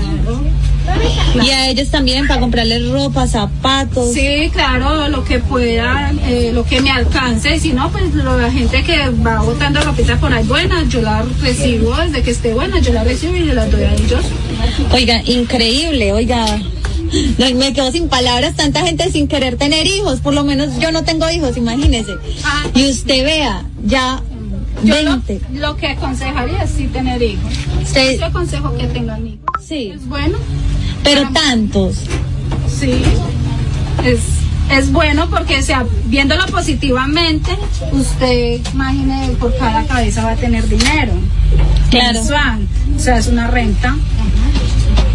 Speaker 14: Y a ellos también para comprarles ropa, zapatos.
Speaker 15: Sí, claro, lo que pueda, eh, lo que me alcance. Y si no, pues lo- la gente que va botando ropita por ahí buena, yo la recibo desde que esté buena, yo la recibo y se la doy a ellos.
Speaker 14: Oiga, increíble, oiga. No, Me quedo sin palabras, tanta gente sin querer tener hijos, por lo menos yo no tengo hijos, imagínese. Y usted vea, ya
Speaker 15: Yo lo,
Speaker 14: 20.
Speaker 15: lo que aconsejaría es sí tener hijos.
Speaker 14: Sí.
Speaker 15: Yo aconsejo que tengan hijos.
Speaker 14: Sí.
Speaker 15: Es bueno.
Speaker 14: Pero tantos.
Speaker 15: Sí. Es, es bueno porque, o sea, viéndolo positivamente, usted, imagine, por cada cabeza va a tener dinero.
Speaker 14: Claro.
Speaker 15: Mensual. O sea, es una renta.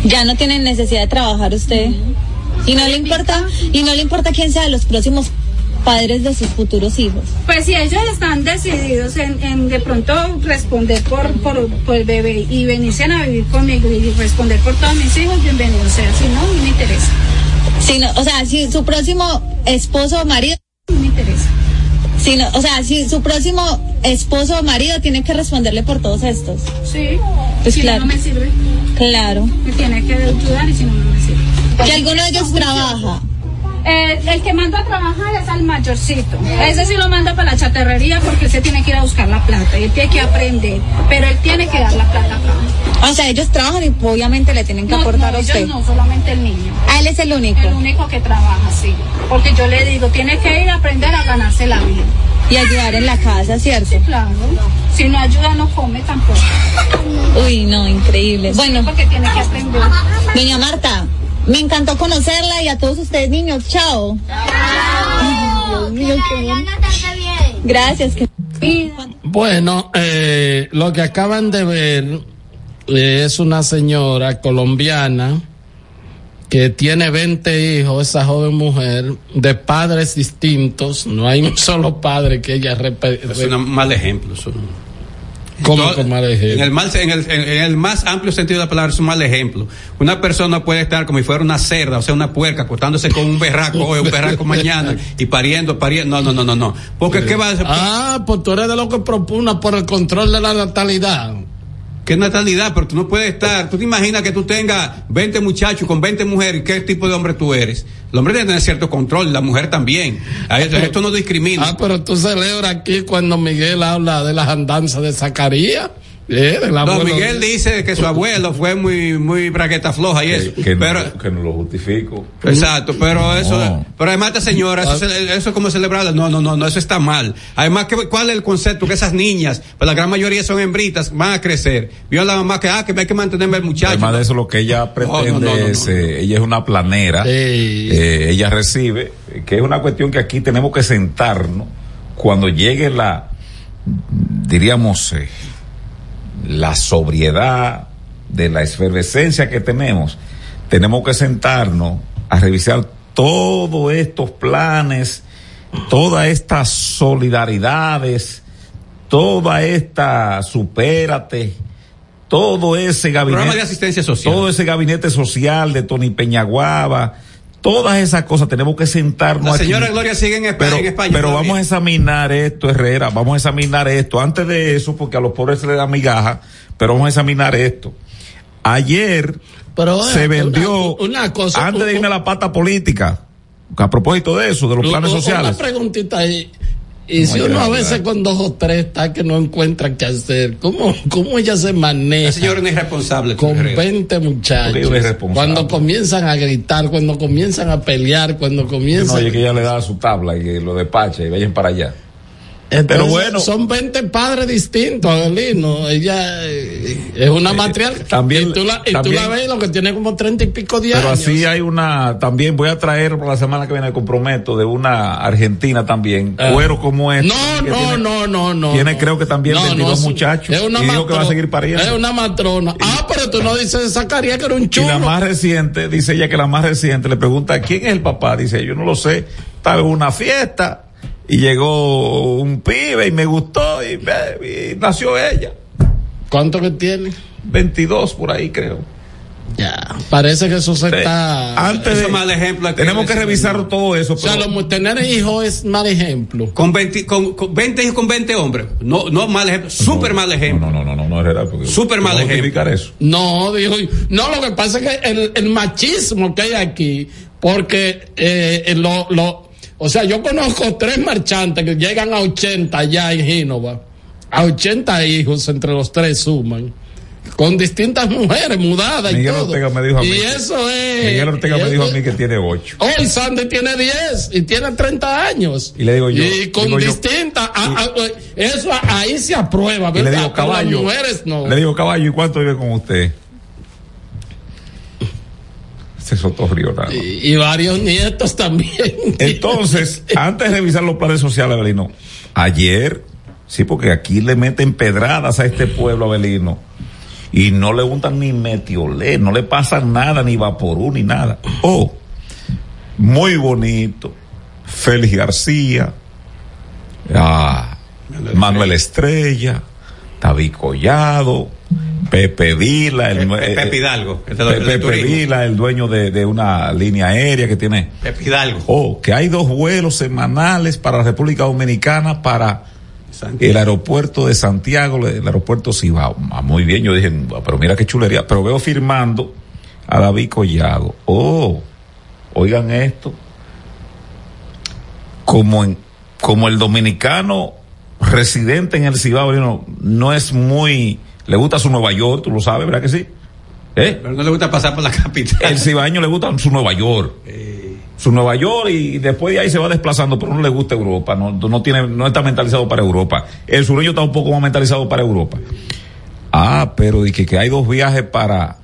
Speaker 14: Ya no tienen necesidad de trabajar usted. Y no le importa, y no le importa quién sea de los próximos padres de sus futuros hijos.
Speaker 15: Pues si ellos están decididos en, en de pronto responder por, por, por el bebé y venirse a vivir conmigo y responder por todos mis hijos, bienvenido sea. Si no, no me interesa.
Speaker 14: Si no, o sea, si su próximo esposo o marido
Speaker 15: No me interesa.
Speaker 14: Si no, o sea, si su próximo esposo o marido tiene que responderle por todos estos.
Speaker 15: Sí.
Speaker 14: Pues
Speaker 15: si
Speaker 14: claro.
Speaker 15: no, no me sirve.
Speaker 14: Claro.
Speaker 15: Me tiene que ayudar y si no, no me sirve.
Speaker 14: ¿Y alguno de ellos trabaja?
Speaker 15: Eh, el que manda a trabajar es al mayorcito. Ese sí lo manda para la chatarrería porque se tiene que ir a buscar la plata y él tiene que aprender. Pero él tiene que dar la plata acá.
Speaker 14: O sea, ellos trabajan y obviamente le tienen que
Speaker 15: No,
Speaker 14: aportar
Speaker 15: no,
Speaker 14: a
Speaker 15: ellos
Speaker 14: usted.
Speaker 15: no, solamente el niño.
Speaker 14: Ah, él es el único.
Speaker 15: El único que trabaja, sí. Porque yo le digo, tiene que ir a aprender a ganarse la vida.
Speaker 14: Y ayudar en la casa, ¿cierto?
Speaker 15: Sí, claro. Si no ayuda, no come tampoco.
Speaker 14: Uy, no, increíble. Bueno,
Speaker 15: Porque tiene que aprender.
Speaker 14: doña Marta, me encantó conocerla y a todos ustedes niños, chao. Ay, Dios mío, qué bien. Gracias. Que...
Speaker 5: Bueno, eh, lo que acaban de ver eh, es una señora colombiana que tiene 20 hijos, esa joven mujer, de padres distintos. No hay un solo padre que ella
Speaker 6: Es un mal ejemplo. eso. En el, mal, en, el, en- el más amplio sentido de la palabra es un mal ejemplo. Una persona puede estar como si fuera una cerda, o sea, una puerca, acostándose con un berraco hoy, un berraco mañana y pariendo, pariendo. No, no, no, no, no. Porque ¿qué va a hacer?
Speaker 5: Ah, pues tú eres de lo que propugna por el control de la natalidad.
Speaker 6: ¿Qué natalidad? Pero tú no puedes estar. Tú te imaginas que tú tengas 20 muchachos con 20 mujeres. ¿Qué tipo de hombre tú eres? El hombre debe tener cierto control, la mujer también. Esto, esto no discrimina.
Speaker 5: Ah, pero tú celebras aquí cuando Miguel habla de las andanzas de Zacarías. Eh, abuelo.
Speaker 6: Miguel dice que su abuelo fue muy, muy bragueta floja y eso.
Speaker 7: que,
Speaker 6: pero,
Speaker 7: no, que no lo justifico.
Speaker 6: Exacto, pero eso,
Speaker 7: No.
Speaker 6: pero además esta señora, eso, es- eso es como celebrarla. No, no, no, no, eso está mal. Además, ¿qué- ¿cuál es el concepto? Que esas niñas, pues la gran mayoría son hembritas, van a crecer. Vio la mamá que, ah, que hay que mantenerme el muchacho.
Speaker 7: Además de eso, lo que ella pretende
Speaker 6: no, no, no,
Speaker 7: es, eh, ella es una planera, eh, ella recibe, que es una cuestión que aquí tenemos que sentarnos cuando llegue la, diríamos, eh, la sobriedad de la efervescencia que tenemos, tenemos que sentarnos a revisar todos estos planes, todas estas solidaridades, toda esta supérate, todo ese gabinete.
Speaker 6: De asistencia social.
Speaker 7: Todo ese gabinete social de Tony Peñaguaba, todas esas cosas tenemos que sentarnos
Speaker 6: La
Speaker 7: aquí.
Speaker 6: señora Gloria sigue en España.
Speaker 7: Pero,
Speaker 6: en España
Speaker 7: pero vamos a examinar esto, Herrera, vamos a examinar esto. Antes de eso, porque a los pobres se les da migaja, pero vamos a examinar esto. Ayer
Speaker 5: Pero,
Speaker 7: se
Speaker 5: eh,
Speaker 7: vendió,
Speaker 5: una- una cosa,
Speaker 7: antes de irme a la pata política, a propósito de eso, de los planes sociales.
Speaker 5: Una preguntita ahí. Y
Speaker 7: No,
Speaker 5: si uno a veces con dos o tres está que no encuentra qué hacer, ¿cómo, cómo ella se maneja?
Speaker 6: La señora no es responsable.
Speaker 5: con
Speaker 6: Herrera.
Speaker 5: 20 muchachos. Cuando comienzan a gritar, cuando comienzan a pelear, cuando
Speaker 7: No,
Speaker 5: comienzan.
Speaker 7: oye, que ella le da su tabla y lo despacha y vayan para allá.
Speaker 5: Entonces,
Speaker 7: pero bueno.
Speaker 5: Son 20 padres distintos, Adelino. Ella eh, es una matriarca.
Speaker 7: también-
Speaker 5: y tú la, y tú
Speaker 7: también-
Speaker 5: la ves lo que tiene como 30 y pico de
Speaker 7: Pero
Speaker 5: años.
Speaker 7: así hay una, también voy a traer por la semana que viene, comprometo, de una argentina también,
Speaker 5: Ah.
Speaker 7: cuero como este.
Speaker 5: No, no,
Speaker 7: tiene-
Speaker 5: no, no, no.
Speaker 7: Tiene
Speaker 5: no.
Speaker 7: creo que también
Speaker 5: No, no,
Speaker 7: 22
Speaker 5: es-
Speaker 7: muchachos.
Speaker 5: Es una
Speaker 7: y que va a seguir pariendo.
Speaker 5: Es una matrona. Ah, pero tú no dices de Zacarías que era un
Speaker 7: Y
Speaker 5: chulo.
Speaker 7: la más reciente, dice ella que la más reciente, le pregunta quién es el papá. Dice, yo no lo sé. Estaba en una fiesta y llegó un pibe y me gustó y, nació ella.
Speaker 5: ¿Cuánto que tiene?
Speaker 7: 22 por ahí, creo.
Speaker 5: Ya, parece que eso se
Speaker 7: Sí.
Speaker 5: está.
Speaker 7: Antes de- tenemos que revisar todo eso.
Speaker 5: O sea, lo- tener hijos es mal ejemplo.
Speaker 6: Con 20, con, con 20 hijos con 20 hombres. No, no mal ejemplo. Súper mal ejemplo.
Speaker 7: No, no, no, no, Herrera, porque-
Speaker 6: Súper mal
Speaker 7: ¿cómo
Speaker 6: ejemplo.
Speaker 7: eso?
Speaker 5: No, dijo, no, lo que pasa es que el, el machismo que hay aquí, porque eh, lo, lo, o sea, yo conozco tres marchantes que llegan a 80 ya en Gínova, a 80 hijos entre los tres suman, con distintas mujeres mudadas y todo.
Speaker 7: Ortega me dijo a mí.
Speaker 5: y eso es.
Speaker 7: Miguel Ortega me dijo a mí que tiene 8.
Speaker 5: Hoy Sandy tiene 10 y tiene 30 años.
Speaker 7: Y le digo yo,
Speaker 5: Y con distintas. ah, ah, eso ahí se aprueba,
Speaker 7: Y le digo,
Speaker 5: Pero las
Speaker 7: caballo.
Speaker 5: mujeres no.
Speaker 7: Le digo, caballo, ¿y cuánto vive con usted? Se sotorrió nada.
Speaker 5: y, y varios nietos también.
Speaker 7: Entonces, antes de revisar los planes sociales, Abelino, ayer, sí, porque aquí le meten pedradas a este pueblo, Abelino, y no le untan ni metiolé, no le pasa nada, ni vaporú, ni nada. Oh, muy bonito. Félix García, ah, Manuel Estrella, David Collado, Pepe Vila, el,
Speaker 6: Pepe Hidalgo, el lo- el de
Speaker 7: Pepe
Speaker 6: turismo.
Speaker 7: Vila, el dueño de, de una línea aérea que tiene
Speaker 6: Pepe Hidalgo.
Speaker 7: Oh, que hay dos vuelos semanales para la República Dominicana para el aeropuerto de Santiago, el aeropuerto Cibao. Ah, muy bien, yo dije, "Ah, pero mira qué chulería. Pero veo firmando a David Collado. Oh, oigan esto. Como en, como el dominicano residente en el Cibao no, no es muy, le gusta su Nueva York, tú lo sabes, ¿verdad que sí? ¿Eh?
Speaker 6: Pero no le gusta pasar por la capital.
Speaker 7: El cibaeño le gusta su Nueva York. Su Nueva York y después de ahí se va desplazando, pero no le gusta Europa, no, no tiene, no está mentalizado para Europa. El sureño está un poco más mentalizado para Europa. Ah, pero y que, que hay dos viajes para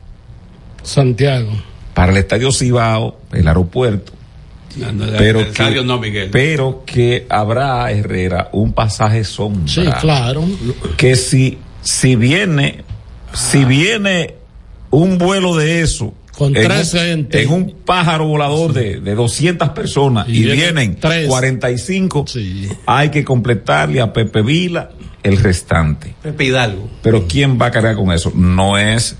Speaker 5: Santiago.
Speaker 7: para el estadio Cibao, el aeropuerto.
Speaker 6: No, no,
Speaker 7: Pero
Speaker 6: el
Speaker 7: que,
Speaker 6: estadio no, Miguel.
Speaker 7: pero que habrá Herrera un pasaje sombra.
Speaker 5: Sí, claro.
Speaker 7: Que si si viene si viene un vuelo de eso
Speaker 5: Con
Speaker 7: en
Speaker 5: tres
Speaker 7: un,
Speaker 5: gente.
Speaker 7: en un pájaro volador de, de 200 personas y,
Speaker 5: Y vienen tres.
Speaker 7: 45 hay que completarle a Pepe Vila el restante
Speaker 6: Pepe Hidalgo.
Speaker 7: pero quién va a cargar con eso no es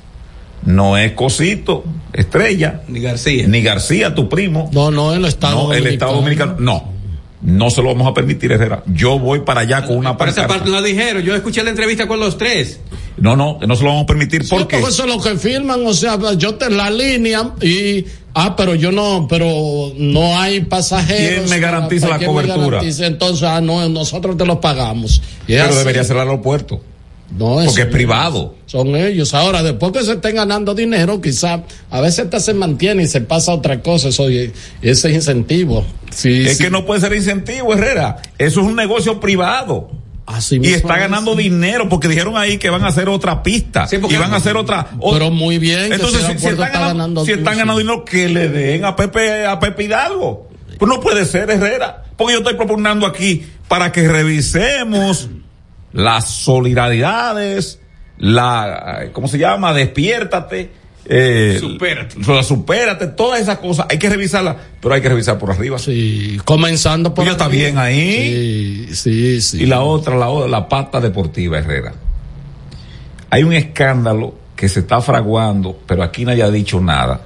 Speaker 7: no es Cosito Estrella
Speaker 6: Ni García.
Speaker 7: ni García tu primo
Speaker 5: No, no, el Estado
Speaker 7: no el Estado Dominicano no no se lo vamos a permitir Herrera yo voy para allá con una
Speaker 6: Por esa parte no la dijeron. Yo escuché la entrevista con los tres.
Speaker 7: no no no se lo vamos a permitir
Speaker 5: Sí,
Speaker 7: porque
Speaker 5: porque eso es lo que firman, o sea, yo te la línea y ah, pero yo no, pero no hay pasajeros.
Speaker 7: ¿Quién me garantiza la
Speaker 5: ¿Quién me
Speaker 7: cobertura?
Speaker 5: garantiza? Entonces, ah, no, nosotros te lo pagamos. Y
Speaker 7: pero
Speaker 5: así.
Speaker 7: debería ser el aeropuerto
Speaker 5: No,
Speaker 7: porque es privado
Speaker 5: Son ellos. Ahora, después que se estén ganando dinero, quizá a veces hasta se mantiene y se pasa a otra cosa. Eso, ese incentivo. Sí,
Speaker 7: es
Speaker 5: sí.
Speaker 7: que no puede ser incentivo Herrera eso es un negocio privado
Speaker 5: Así
Speaker 7: y está
Speaker 5: es.
Speaker 7: ganando dinero porque dijeron ahí que van a hacer otra pista
Speaker 6: porque-
Speaker 7: y van a hacer otra o-
Speaker 5: Pero muy bien.
Speaker 7: entonces si, están,
Speaker 5: está
Speaker 7: ganando,
Speaker 5: ganando
Speaker 7: si están
Speaker 5: sí.
Speaker 7: ganando dinero que le den a Pepe a Pepe Hidalgo pues no puede ser Herrera porque yo estoy proponiendo aquí para que revisemos las solidaridades la cómo se llama despiértate eh,
Speaker 6: Supérate.
Speaker 7: la supérate todas esas cosas hay que revisarlas pero hay que revisar por arriba
Speaker 5: Sí, comenzando por.
Speaker 7: Ya está bien ahí
Speaker 5: Sí, sí, sí.
Speaker 7: y la otra, la, la pata deportiva Herrera. Hay un escándalo que se está fraguando, pero aquí nadie ha dicho nada.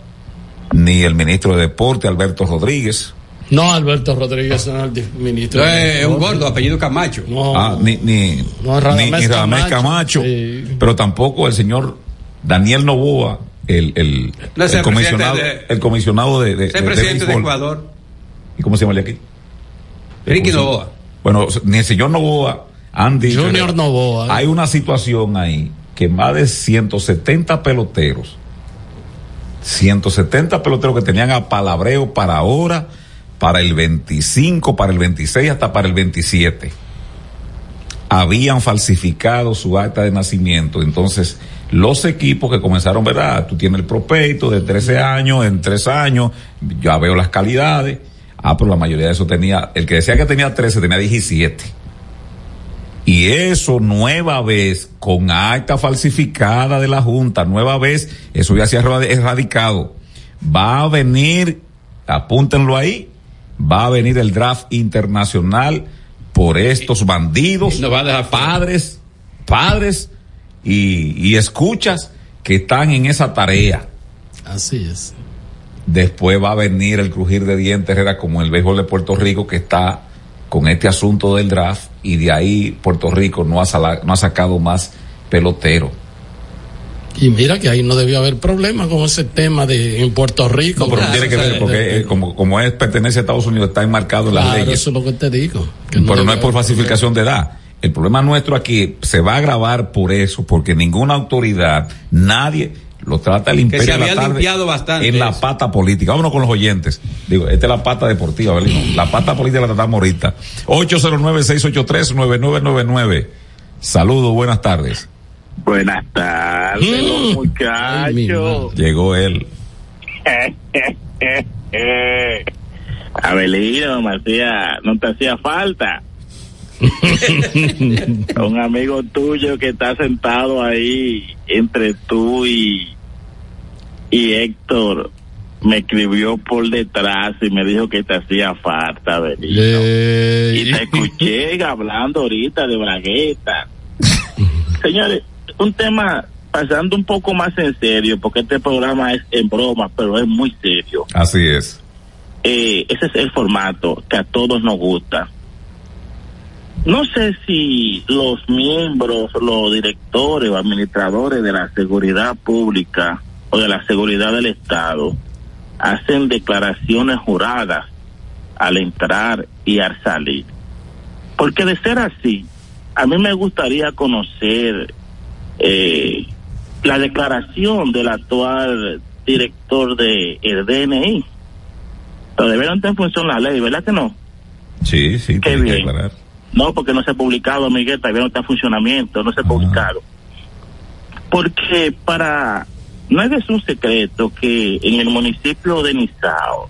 Speaker 7: Ni el ministro de Deporte, Alberto Rodríguez,
Speaker 5: No, Alberto Rodríguez no es el ministro.
Speaker 6: Es un gordo, apellido Camacho.
Speaker 5: No,
Speaker 7: ah, ni, ni,
Speaker 5: No,
Speaker 7: ni-
Speaker 5: Radamés
Speaker 7: ni Radamés
Speaker 5: Camacho,
Speaker 7: Camacho,
Speaker 5: sí.
Speaker 7: pero tampoco el señor Daniel Novoa, el, el,
Speaker 6: No es
Speaker 7: el
Speaker 6: el
Speaker 7: comisionado,
Speaker 6: de-
Speaker 7: el comisionado de,
Speaker 6: el
Speaker 7: de
Speaker 6: presidente de. Ecuador.
Speaker 7: ¿Y cómo se llama el de aquí?
Speaker 6: Ricky
Speaker 7: El
Speaker 6: Novoa.
Speaker 7: Bueno, ni el señor Novoa han dicho.
Speaker 5: Junior Novoa.
Speaker 7: Hay una situación ahí que más de 170 peloteros, 170 peloteros que tenían a palabreo para ahora, para el 25, para el 26, hasta para el 27, habían falsificado su acta de nacimiento. Entonces, los equipos que comenzaron, ¿verdad? Tú tienes el propeito de 13 años, en 3 años, ya veo las calidades. Ah, pero la mayoría de eso tenía, el que decía que tenía 13 tenía 17. Y eso nueva vez, con acta falsificada de la Junta, nueva vez, eso ya se ha erra- erradicado. Va a venir, apúntenlo ahí, va a venir el draft internacional por estos bandidos,
Speaker 6: No va a dejar
Speaker 7: padres, padres y, y escuchas que están en esa tarea.
Speaker 5: Así es.
Speaker 7: Después va a venir el crujir de dientes, Herrera, como el béisbol de Puerto Rico, que está con este asunto del draft, y de ahí Puerto Rico no ha, sala- no ha sacado más pelotero.
Speaker 5: Y mira que ahí no debió haber problema con ese tema de en Puerto Rico.
Speaker 7: No, pero tiene que ver, porque eh, como, como es pertenece a Estados Unidos, está enmarcado en las
Speaker 5: Claro,
Speaker 7: leyes.
Speaker 5: eso es lo que te digo.
Speaker 7: pero no es por falsificación de edad. El problema nuestro aquí se va a agravar por eso, porque ninguna autoridad, nadie lo trata el imperio
Speaker 6: se
Speaker 7: de la
Speaker 6: había
Speaker 7: tarde
Speaker 6: limpiado bastante
Speaker 7: en la
Speaker 6: eso.
Speaker 7: pata política. Vámonos con los oyentes. Digo, esta es la pata deportiva, Belino. La pata política la tratamos ahorita. 809-683-9999. Saludos, buenas tardes.
Speaker 16: Buenas tardes,
Speaker 5: Mm.
Speaker 16: los muchachos.
Speaker 7: Llegó él.
Speaker 16: Abelino, me hacía, no te hacía falta. Un amigo tuyo que está sentado ahí entre tú y, y Héctor me escribió por detrás y me dijo que te hacía falta, Abelino. Y te escuché hablando ahorita de bragueta. Señores, un tema pasando un poco más en serio, porque este programa es en broma, pero es muy serio.
Speaker 7: Así es.
Speaker 16: Eh, ese es el formato que a todos nos gusta. No sé si los miembros, los directores o administradores de la seguridad pública o de la seguridad del Estado hacen declaraciones juradas al entrar y al salir. Porque de ser así, a mí me gustaría conocer eh, la declaración del actual director de el DNI. Todavía no está en función la ley, ¿verdad que no?
Speaker 7: Sí, sí,
Speaker 16: Qué
Speaker 7: tiene que
Speaker 16: bien.
Speaker 7: aclarar.
Speaker 16: No, porque no se ha publicado, Miguel, todavía no está en funcionamiento, no se ha publicado. Porque para, no es un secreto que en el municipio de Nizao,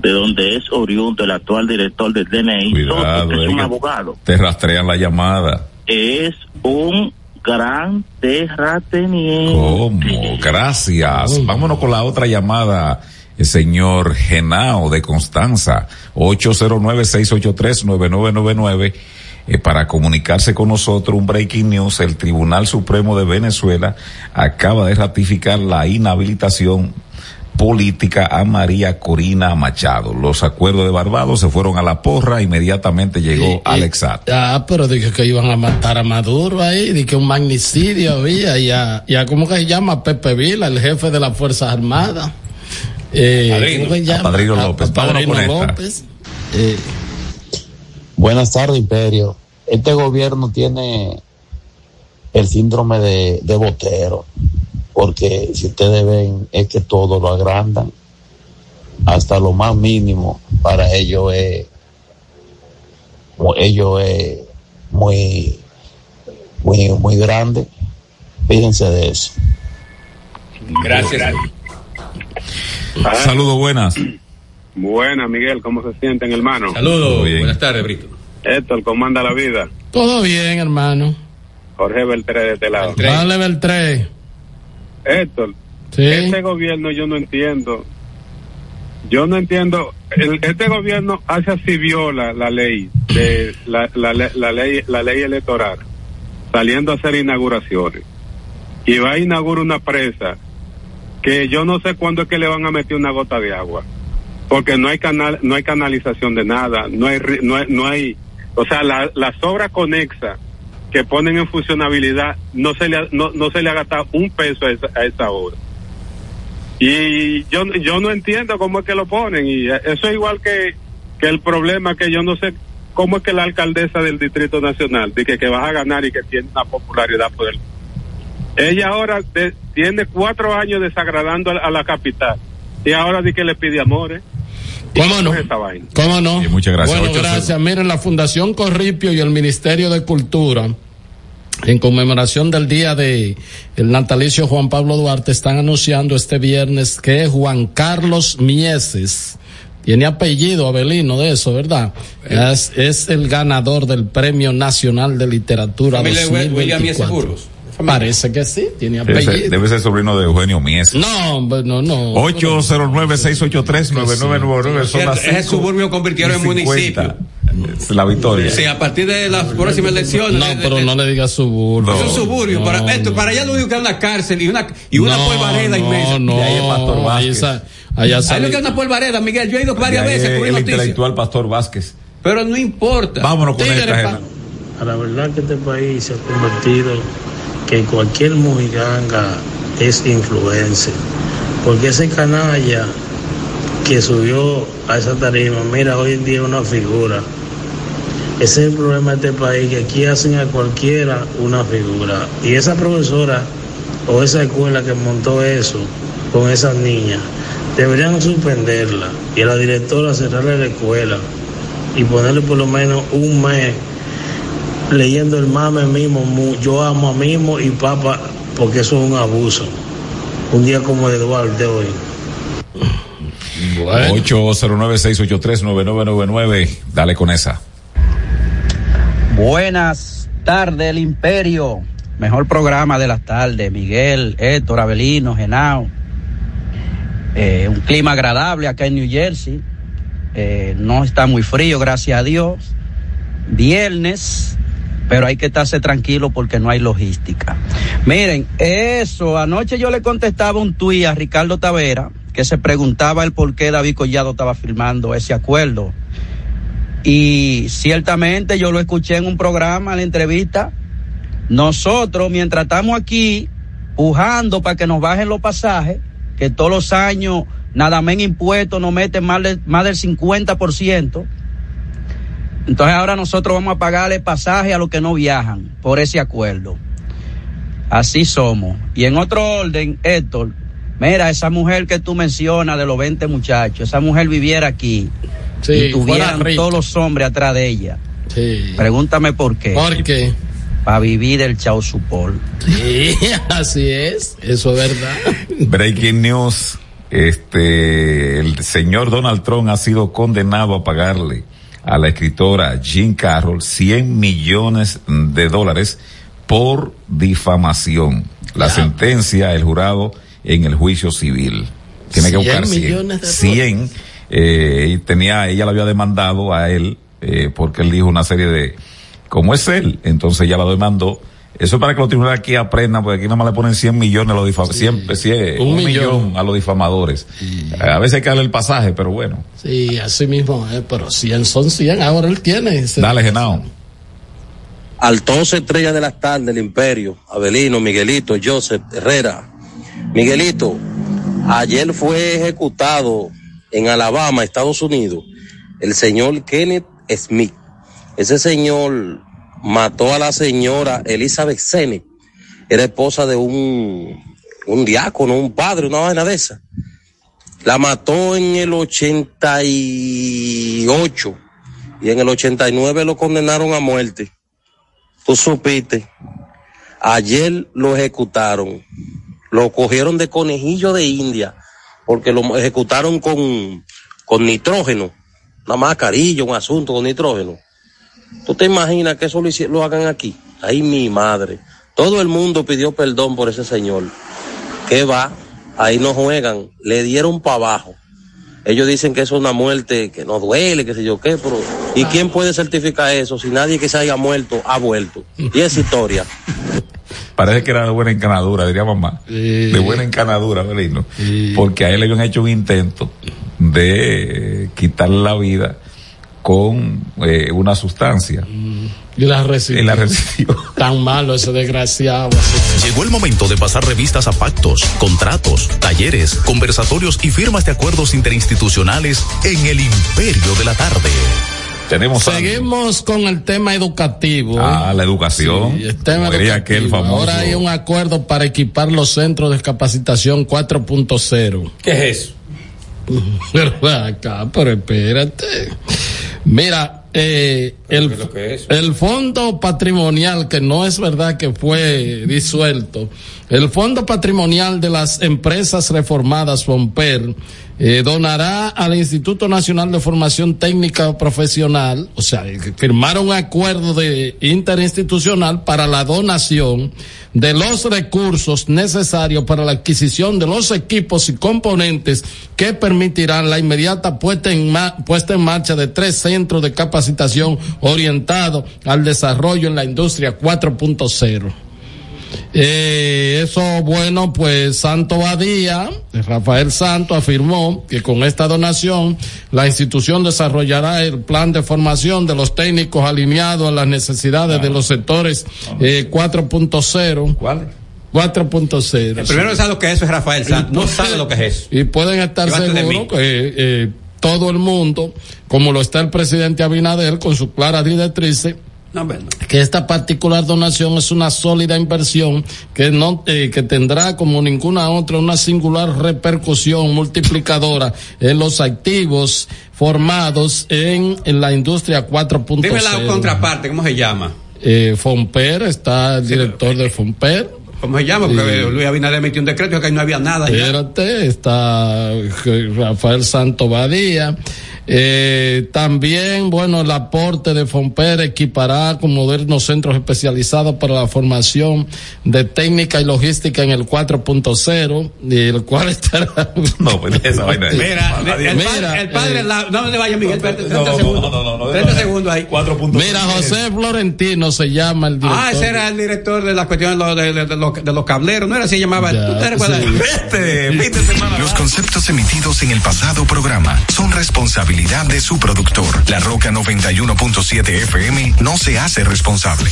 Speaker 16: de donde es oriundo el actual director del DNI,
Speaker 7: Cuidado,
Speaker 16: es un abogado,
Speaker 7: Te rastrean la llamada.
Speaker 16: es un gran terrateniente.
Speaker 7: ¿Cómo? Gracias. Vámonos con la otra llamada, el señor Genao de Constanza, 809-683-9999. Eh, para comunicarse con nosotros, un breaking news, el Tribunal Supremo de Venezuela acaba de ratificar la inhabilitación política a María Corina Machado. Los acuerdos de Barbados se fueron a la porra, inmediatamente llegó Alexat.
Speaker 5: Ah, pero dije que iban a matar a Maduro ahí, dije que un magnicidio había, y a, y a ¿cómo que se llama? Pepe Vila, el jefe de las Fuerzas Armadas. Eh,
Speaker 7: Padrino.
Speaker 5: ¿cómo se llama?
Speaker 7: A Padrino
Speaker 5: A-
Speaker 7: López.
Speaker 5: a Padrino. López. Eh,
Speaker 17: Buenas tardes, Imperio. Este gobierno tiene el síndrome de, de Botero, porque si ustedes ven, es que todo lo agrandan, hasta lo más mínimo para ellos es, ellos es muy, muy, muy grande. Fíjense de eso.
Speaker 6: Gracias.
Speaker 7: Saludos, buenas.
Speaker 18: Buena, Miguel, ¿cómo se sienten, hermano?
Speaker 6: Saludos, buenas tardes, Brito.
Speaker 18: Héctor, ¿cómo anda la vida?
Speaker 5: todo bien, hermano.
Speaker 18: Jorge Beltré de este lado.
Speaker 5: Dale Beltré.
Speaker 18: Héctor,
Speaker 5: Sí.
Speaker 18: este gobierno yo no entiendo. Yo no entiendo. el- este gobierno hace así viola la ley de la, la, le- la ley la ley electoral, saliendo a hacer inauguraciones y va a inaugurar una presa que yo no sé cuándo es que le van a meter una gota de agua porque no hay canal no hay canalización de nada no hay no hay, no hay o sea la- las obras conexas que ponen en funcionabilidad no se le ha- no, no se le ha gastado un peso a esa, a esa obra. Y yo yo no entiendo cómo es que lo ponen y eso es igual que que el problema que yo no sé cómo es que la alcaldesa del distrito nacional dice que vas a ganar y que tiene una popularidad por el ella ahora tiene cuatro años desagradando a, a la capital y ahora dice que le pide amores
Speaker 5: ¿Cómo no? ¿Cómo no?
Speaker 7: muchas gracias.
Speaker 5: Bueno, gracias. Miren, la Fundación Corripio y el Ministerio de Cultura, en conmemoración del día de el natalicio Juan Pablo Duarte, están anunciando este viernes que Juan Carlos Mieses, tiene apellido Abelino de eso, ¿verdad? Es, es el ganador del Premio Nacional de Literatura
Speaker 6: Familia de Wil- William Mieses
Speaker 5: 2024. Parece que sí, tiene
Speaker 7: Debe
Speaker 5: apellido.
Speaker 7: ser, debe ser sobrino de Eugenio Mies.
Speaker 5: No, no, no.
Speaker 7: 809-683-9999 son las
Speaker 6: Ese suburbio convirtieron en municipio.
Speaker 7: la victoria.
Speaker 6: Sí, a partir de las próximas elecciones.
Speaker 5: No, pero no le digas suburbio.
Speaker 6: Es un suburbio.
Speaker 5: No,
Speaker 6: para, esto, para allá lo único que es una cárcel y una, y una
Speaker 5: No,
Speaker 6: polvareda
Speaker 5: no,
Speaker 6: inmensa.
Speaker 5: no,
Speaker 6: De ahí es Pastor
Speaker 5: ahí
Speaker 6: Vázquez.
Speaker 5: esa- allá
Speaker 6: Ahí lo que es una polvareda, Miguel. Yo he ido varias veces
Speaker 7: el intelectual Pastor Vázquez.
Speaker 6: Pero no importa.
Speaker 7: Vámonos con esta,
Speaker 19: la verdad que este país se ha convertido que cualquier mojiganga es influencer. Porque ese canalla que subió a esa tarima, mira, hoy en día es una figura. Ese es el problema de este país, que aquí hacen a cualquiera una figura. Y esa profesora o esa escuela que montó eso con esas niñas, deberían suspenderla y a la directora cerrarle la escuela y ponerle por lo menos un mes leyendo el mame mismo, yo amo a mismo y papá, porque eso es un abuso. Un día como el Eduardo de hoy.
Speaker 7: 809-683-9999. Dale con esa.
Speaker 20: Buenas tardes, el Imperio. Mejor programa de las tardes. Miguel, Héctor, Abelino, Genao. Eh, un clima agradable acá en New Jersey. Eh, no está muy frío, gracias a Dios. Viernes, pero hay que estarse tranquilo porque no hay logística. Miren, eso, anoche yo le contestaba un tuit a Ricardo Tavera que se preguntaba el por qué David Collado estaba firmando ese acuerdo. Y ciertamente yo lo escuché en un programa, en la entrevista. Nosotros, mientras estamos aquí pujando para que nos bajen los pasajes, que todos los años nada más en impuestos nos meten más, más del 50%, entonces ahora nosotros vamos a pagarle pasaje a los que no viajan por ese acuerdo. Así somos. Y en otro orden, Héctor, mira, esa mujer que tú mencionas de los 20 muchachos, esa mujer viviera aquí
Speaker 5: Sí,
Speaker 20: y tuvieran todos los hombres atrás de ella.
Speaker 5: Sí.
Speaker 20: Pregúntame por qué.
Speaker 5: ¿Por qué?
Speaker 20: Para vivir del chau supol.
Speaker 5: Sí, así es. Eso es verdad.
Speaker 7: Breaking news. Este, el señor Donald Trump ha sido condenado a pagarle a la escritora Jean Carroll 100 millones de dólares por difamación. La sentencia, el jurado en el juicio civil. Tiene que
Speaker 5: 100
Speaker 7: buscar 100.
Speaker 5: millones de
Speaker 7: 100. Eh, y tenía, ella la había demandado a él, eh, porque él dijo una serie de, como es él, entonces ella la demandó. Eso es para que los tribunales aquí aprendan, porque aquí nada más le ponen 100 millones a los difamadores,
Speaker 5: Un
Speaker 7: un,
Speaker 5: millón.
Speaker 7: millón a los difamadores. A veces hay que darle el pasaje, pero bueno.
Speaker 5: Sí, así mismo, eh, pero 100 son 100. Ahora él tiene. ese-
Speaker 7: Dale, Genao.
Speaker 21: Altos estrellas de las tardes, el imperio, Abelino, Miguelito, Joseph, Herrera. Miguelito, ayer fue ejecutado en Alabama, Estados Unidos, el señor Kenneth Smith. Ese señor mató a la señora Elizabeth Sennett, era esposa de un, un diácono, un padre, una vaina de esa. La mató en el 88 y en el 89 lo condenaron a muerte. Tú supiste. Ayer lo ejecutaron. Lo cogieron de conejillo de India porque lo ejecutaron con, con nitrógeno. Una mascarilla, un asunto con nitrógeno. ¿Tú te imaginas que eso lo, lo hagan aquí? Ay, mi madre. Todo el mundo pidió perdón por ese señor. ¿Qué va? Ahí no juegan. Le dieron para abajo. Ellos dicen que eso es una muerte que no duele, que sé yo qué, pero ¿y quién puede certificar eso si nadie que se haya muerto ha vuelto? Y esa historia.
Speaker 7: Parece que era de buena encanadura, diría mamá. De buena encanadura, Belino. Porque a él le habían hecho un intento de quitarle la vida con eh, una sustancia.
Speaker 5: Y la recibió.
Speaker 7: Y la recibió.
Speaker 5: Tan malo ese desgraciado.
Speaker 12: Llegó el momento de pasar revistas a pactos, contratos, talleres, conversatorios y firmas de acuerdos interinstitucionales en el imperio de la tarde.
Speaker 7: Tenemos
Speaker 5: Seguimos con el tema educativo.
Speaker 7: Ah,
Speaker 5: ¿eh?
Speaker 7: la educación.
Speaker 5: Sí, el tema
Speaker 7: aquel famoso.
Speaker 5: Ahora hay un acuerdo para equipar los centros de capacitación 4.0.
Speaker 6: ¿Qué es eso?
Speaker 5: Pero acá, pero espérate. Mira, eh, el, el fondo patrimonial, que no es verdad que fue disuelto, el fondo patrimonial de las empresas reformadas Fomper eh, donará al Instituto Nacional de Formación Técnica Profesional, o sea, firmaron un acuerdo de interinstitucional para la donación de los recursos necesarios para la adquisición de los equipos y componentes que permitirán la inmediata puesta en, puesta en marcha de tres centros de capacitación orientados al desarrollo en la industria 4.0. Eh, eso, bueno, pues Santo Badía, Rafael Santo afirmó que con esta donación la institución desarrollará el plan de formación de los técnicos alineados a las necesidades de los sectores eh, 4.0.
Speaker 6: ¿Cuál?
Speaker 5: 4.0.
Speaker 6: El primero que sabe lo que es eso es Rafael Santos. No sabe lo que es eso.
Speaker 5: Y pueden estar seguros que eh, todo el mundo, como lo está el presidente Abinader con su clara directrices,
Speaker 6: No,
Speaker 5: que esta particular donación es una sólida inversión que no eh, que tendrá como ninguna otra una singular repercusión multiplicadora en los activos formados en, en la industria 4.0.
Speaker 6: Dime la contraparte, ¿cómo se llama?
Speaker 5: Eh, Fomper está el director de Fomper.
Speaker 6: ¿Cómo se llama? Porque
Speaker 5: Sí.
Speaker 6: Luis Abinader metió un decreto que ahí no había nada. ya.
Speaker 5: Espérate, está eh, Rafael Santo Badía. Eh, también, bueno, el aporte de Fomper equipará con modernos centros especializados para la formación de técnica y logística en el 4.0, y el cual estará.
Speaker 7: No, pues esa vaina es-
Speaker 6: Mira, el,
Speaker 5: Mira,
Speaker 6: padre, el padre
Speaker 5: eh,
Speaker 6: la- no le vaya Miguel, espérate, 30
Speaker 7: No,
Speaker 6: segundos.
Speaker 7: no, no, no, no,
Speaker 6: 30
Speaker 7: no.
Speaker 6: segundos ahí.
Speaker 5: Mira, José Florentino se llama el director.
Speaker 6: Ah, ese era el director de la cuestión de, los- de- de- de los, de los cableros, ¿no era así se llamaba?
Speaker 5: Ya,
Speaker 6: ¿Tú te recuerdas?
Speaker 5: sí.
Speaker 7: Vete, vete, semana.
Speaker 22: Los conceptos emitidos en el pasado programa son responsabilidad de su productor. La Roca 91.7 FM no se hace responsable.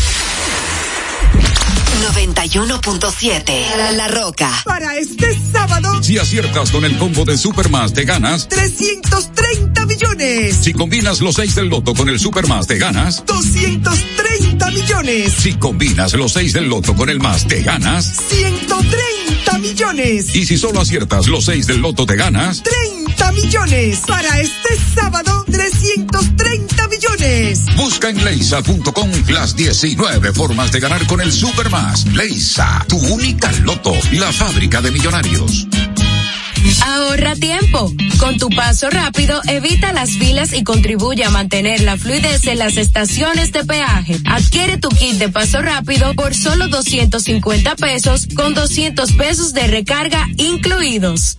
Speaker 23: 91.7 La, La Roca.
Speaker 24: Para este sábado,
Speaker 25: Si aciertas con el combo de Supermas, te ganas.
Speaker 24: 330 millones.
Speaker 25: Si combinas los 6 del loto con el Supermas, te ganas.
Speaker 24: 230 millones.
Speaker 25: Si combinas los 6 del loto con el más, te ganas.
Speaker 24: 130 millones.
Speaker 25: Y si solo aciertas los 6 del loto, te ganas.
Speaker 24: 30 millones. Para este sábado, 330 millones.
Speaker 25: Busca en leisa.com las 19 formas de ganar con el Supermas. Leisa, tu única loto, la fábrica de millonarios.
Speaker 26: Ahorra tiempo. Con tu paso rápido, evita las filas y contribuye a mantener la fluidez en las estaciones de peaje. Adquiere tu kit de paso rápido por solo 250 pesos con 200 pesos de recarga incluidos.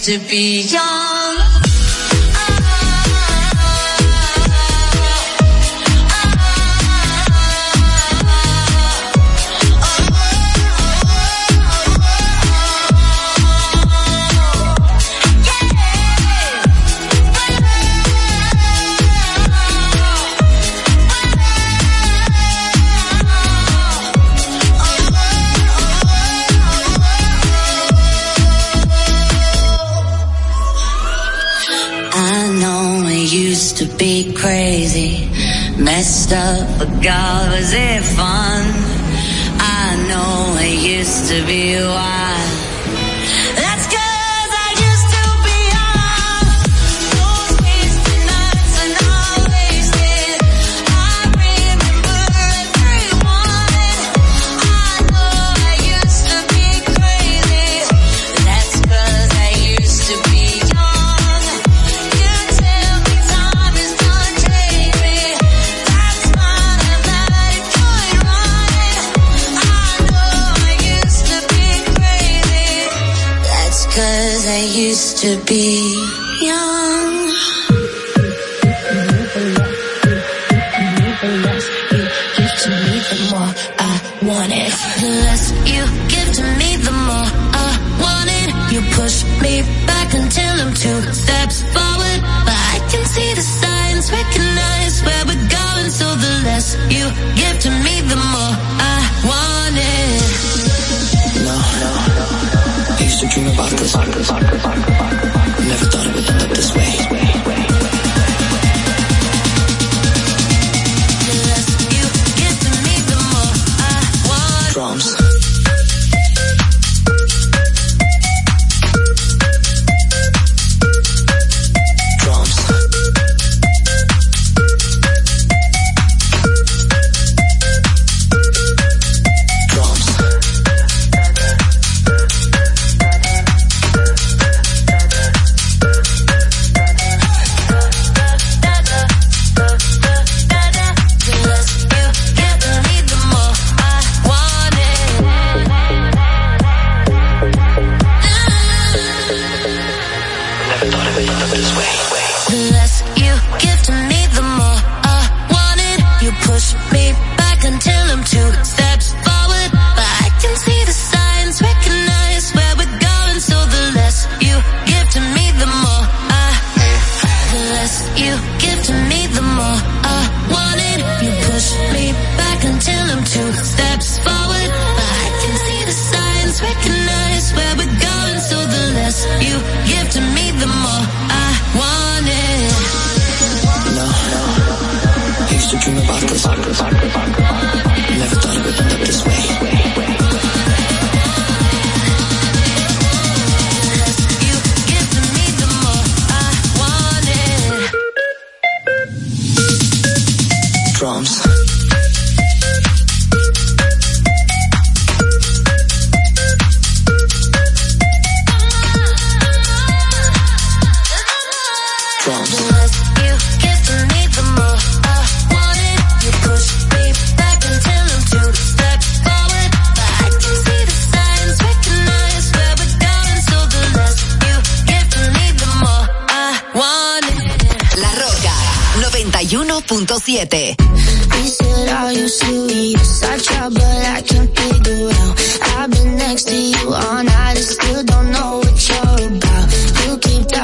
Speaker 27: to be young.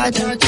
Speaker 27: da da